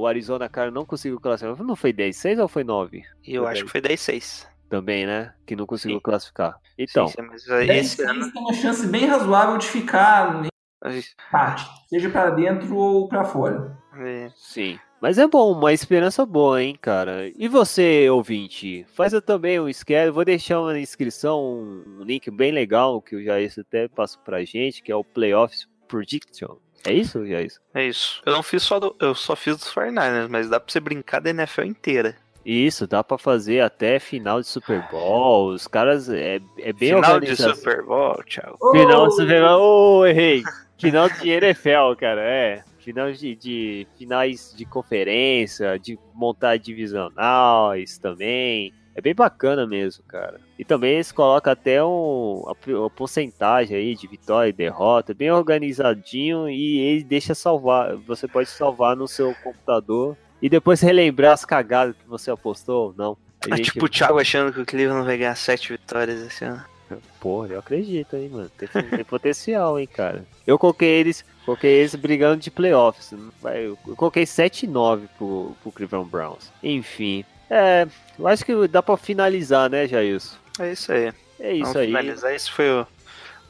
o Arizona, cara, não conseguiu classificar? Não foi 10-6 ou foi 9? E eu acho que foi 10-6. Também, né? Que não conseguiu Sim. classificar. Então, Sim, sim, mas esse 10-6 ano. tem uma chance bem razoável de ficar empate, seja pra dentro ou pra fora. é, sim. Mas é bom, uma esperança boa, hein, cara. E você, ouvinte? Faz também um schedule. Vou deixar uma inscrição, um link bem legal que o Jair até passou pra gente, que é o Playoffs Prediction. É isso, Jair? É isso. Eu não fiz só do, eu só fiz dos 49ers, mas dá pra você brincar da NFL inteira. Isso, dá pra fazer até final de Super Bowl. Os caras é, é bem Final de. Super Bowl, tchau. Final de Super Bowl. Ô, errei. Final de NFL, cara, é. Final de, de finais de conferência, de montar divisionais também. É bem bacana mesmo, cara. E também eles colocam até um, a, a porcentagem aí de vitória e derrota, bem organizadinho, e ele deixa salvar. Você pode salvar no seu computador e depois relembrar as cagadas que você apostou ou não. A É gente- tipo o Thiago achando que o Cleveland vai ganhar sete vitórias esse ano. Porra, eu acredito, hein, mano. Tem, tem potencial, hein, cara. Eu coloquei eles, coloquei eles brigando de playoffs. Eu coloquei 7 e 9 pro, pro Cleveland Browns. Enfim. É, eu acho que dá pra finalizar, né, Jailson? É isso aí. É isso Vamos aí, finalizar. Esse foi o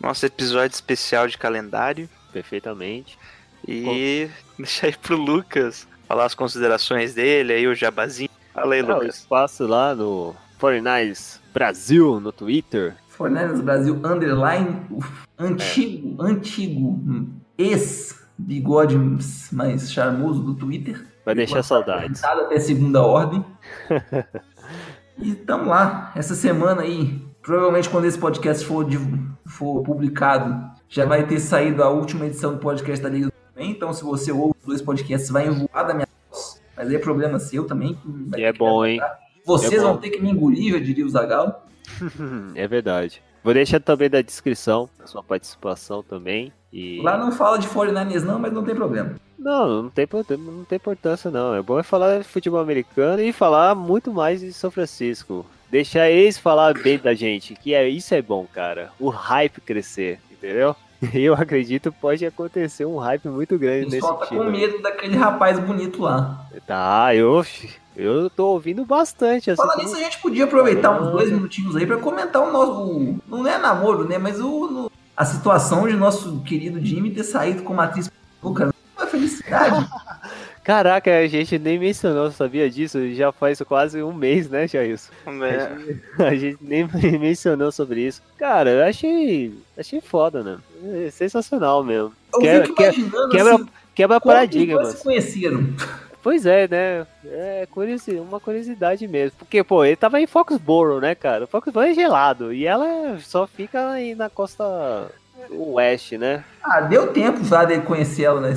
nosso episódio especial de calendário. perfeitamente. E deixar aí pro Lucas falar as considerações dele, aí o jabazinho. Fala aí, É, o Lucas. espaço lá no 49ers Brasil, no Twitter. Fornelas Brasil Underline, o antigo, antigo, ex-bigode mais charmoso do Twitter. Vai deixar saudades. Até segunda ordem. e tamo lá. Essa semana aí, provavelmente quando esse podcast for, for publicado, já vai ter saído a última edição do podcast da Liga Bem. Então, se você ouve os dois podcasts, vai envoar da minha voz. Mas aí é problema seu também. que é bom, hein? aguentar. Vocês É bom. vão ter que me engolir, eu diria o Zagal. é verdade. Vou deixar também da descrição a sua participação também. E... Lá não fala de 49ers não, mas não tem problema. Não, não tem, não tem importância não. É bom é falar de futebol americano e falar muito mais de São Francisco. Deixar eles falar bem da gente, que é isso é bom, cara. O hype crescer, entendeu? Eu acredito que pode acontecer um hype muito grande nesse tá com time. medo daquele rapaz bonito lá. Tá, eu, eu tô ouvindo bastante. Assim, Falando como- nisso, a gente podia aproveitar uns dois minutinhos aí pra comentar o nosso. o- não é namoro, né? Mas o, no- a situação de nosso querido Jimmy ter saído como atriz. Pô, cara, uma felicidade. Caraca, a gente nem mencionou, sabia disso? Já faz quase um mês, né, Jailson? É, A gente nem mencionou sobre isso. Cara, eu achei. Achei foda, né? É sensacional mesmo. Eu Quebra- fico imaginando Quebra, assim, quebra paradigma, se conheceram. Pois é, né? É curiosi- uma curiosidade mesmo. Porque, pô, ele tava em Foxborough, né, cara? Foxborough é gelado. E ela só fica aí na costa oeste, né? Ah, deu tempo já dele conhecer ela, né?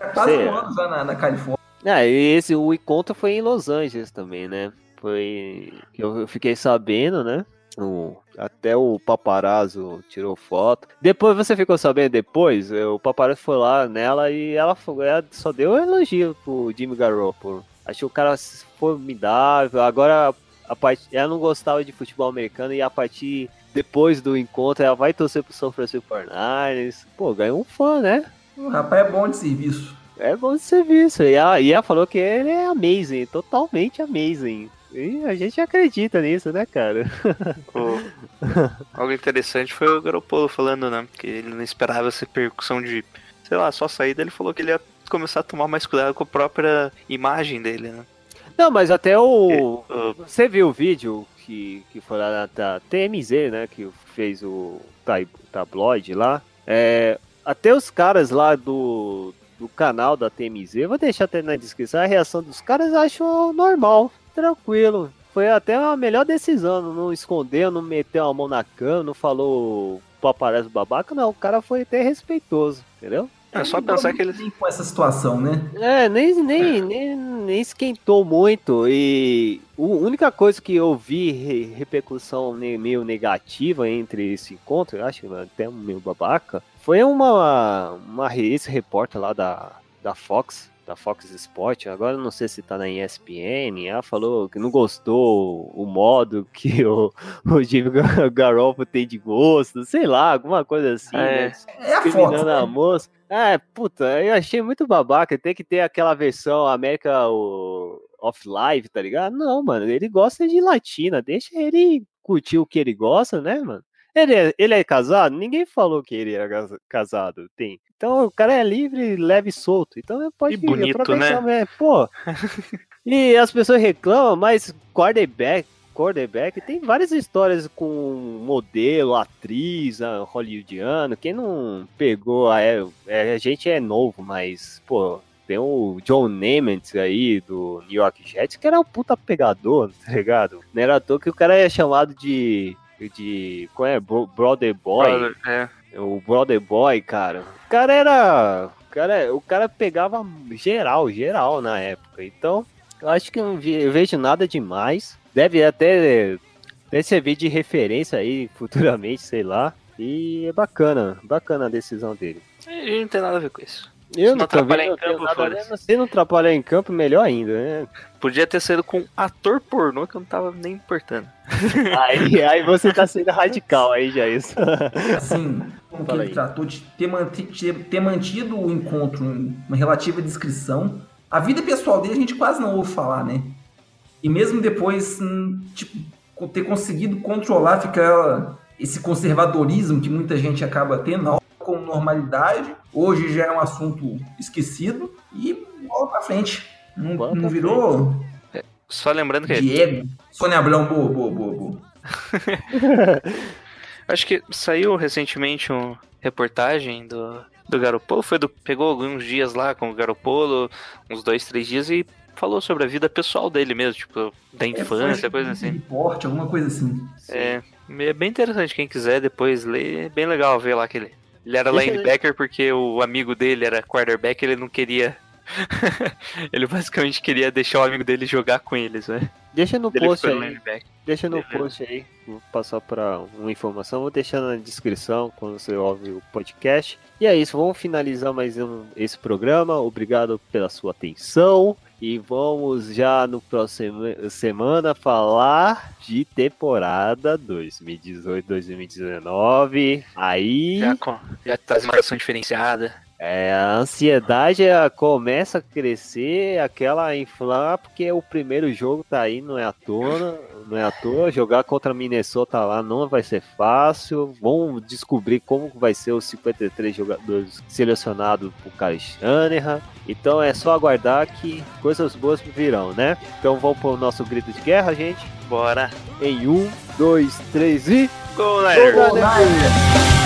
Assim, Quase Sei. um ano já na, na Califórnia. Ah, e esse, o encontro foi em Los Angeles também, né? Foi. Eu fiquei sabendo, né? O- até o paparazzo tirou foto. Depois você ficou sabendo depois, eh, o paparazzo foi lá nela e ela, foi- ela só deu um elogio pro Jimmy Garoppolo. Achei o cara formidável. Agora a part... ela não gostava de futebol americano e a partir depois do encontro ela vai torcer pro São Francisco 49ers. Pô, ganhou um fã, né? O rapaz é bom de serviço. É bom de serviço. E ela, e ela falou que ele é amazing, totalmente amazing. E a gente acredita nisso, né, cara? o- Algo interessante foi o Garopolo falando, né? Que ele não esperava essa repercussão de, sei lá, só saída. Ele falou que ele ia começar a tomar mais cuidado com a própria imagem dele, né? Não, mas até o. O- Você viu o vídeo que, que foi lá da TMZ, né? Que fez o tab- tabloide lá. É, até os caras lá do, do canal da TMZ, vou deixar até na descrição, a reação dos caras acham normal, tranquilo. Foi até a melhor decisão, não escondeu, não meteu a mão na cama, não falou paparazzo babaca, não. O cara foi até respeitoso, entendeu? É só pensar que ele. Tem com essa situação, né? É, nem, nem, nem, nem esquentou muito. E a única coisa que eu vi re- repercussão meio negativa entre esse encontro, eu acho até meio babaca, foi uma, uma esse repórter lá da, da Fox, da Fox Sport, agora não sei se tá na ESPN, ela falou que não gostou o modo que o, o Jimmy Gar- Garoppolo tem de gosto, sei lá, alguma coisa assim, É. né? É a Fox. a Né? moça. É, puta, eu achei muito babaca. Tem que ter aquela versão América o, Off Live, tá ligado? Não, mano, ele gosta de latina. Deixa ele curtir o que ele gosta, né, mano? Ele é, ele é casado? Ninguém falou que ele era casa- casado. Tem. Então o cara é livre, leve e solto. Então pode E bonito, né? Pô. e as pessoas reclamam, mas quarterback, quarterback tem várias histórias com modelo, atriz, ah, hollywoodiano. Quem não pegou, a, é, a gente é novo, mas, pô, tem o John Namath aí do New York Jets, que era um puta pegador, tá ligado? Não era à toa que o cara é chamado de. De. Qual é? Bro- Brother Boy. É. O Brother Boy, cara. O cara era. O cara, o cara pegava geral, geral na época. Então, eu acho que eu não vi- eu vejo nada demais. deve até, até servir de referência aí futuramente, sei lá. E é bacana, bacana a decisão dele. Ele não tem nada a ver com isso. Eu não não atrapalhar vendo, em não campo, nada Se não atrapalhar em campo, melhor ainda, né? Podia ter sido com ator pornô que eu não tava nem importando. Aí, aí você tá sendo radical aí, já isso. Assim, como que ele aí. tratou de ter, manti- ter- ter mantido o encontro em uma relativa discrição. A vida pessoal dele a gente quase não ouve falar, né? E mesmo depois, hum, tipo, ter conseguido controlar, ficar esse conservadorismo que muita gente acaba tendo com normalidade. Hoje já é um assunto esquecido e bola pra frente. Não, não pra virou Só lembrando que Diego. Sônia Abrão, boa, boa, boa, boa. acho que saiu recentemente uma reportagem do, do Garopolo. Foi do, pegou alguns dias lá com o Garopolo, uns dois, três dias, e falou sobre a vida pessoal dele mesmo, tipo, da infância, É, coisa um assim. Reporte, alguma coisa assim. É, é bem interessante, quem quiser depois ler, é bem legal ver lá que ele. Ele era linebacker porque o amigo dele era quarterback, ele não queria. ele basicamente queria deixar o amigo dele jogar com eles, né? Deixa no Ele post aí. linebacker. Deixa no Beleza. post aí, vou passar para uma informação, vou deixar na descrição quando você ouve o podcast. E é isso, vamos finalizar mais um, esse programa. Obrigado pela sua atenção e vamos já no próximo semana falar de temporada 2018-2019. Aí Já, com, já traz uma versão diferenciada. É, a ansiedade começa a crescer, aquela inflar, porque o primeiro jogo tá aí, não é à toa, não é à toa. Jogar contra Minnesota lá não vai ser fácil. Vamos descobrir como vai ser os 53 jogadores selecionados por Kyle Shanahan. Então é só aguardar que coisas boas virão, né? Então vamos pro nosso grito de guerra, gente. Bora. Em um, dois, três e. Go, Niners! Go, Niners!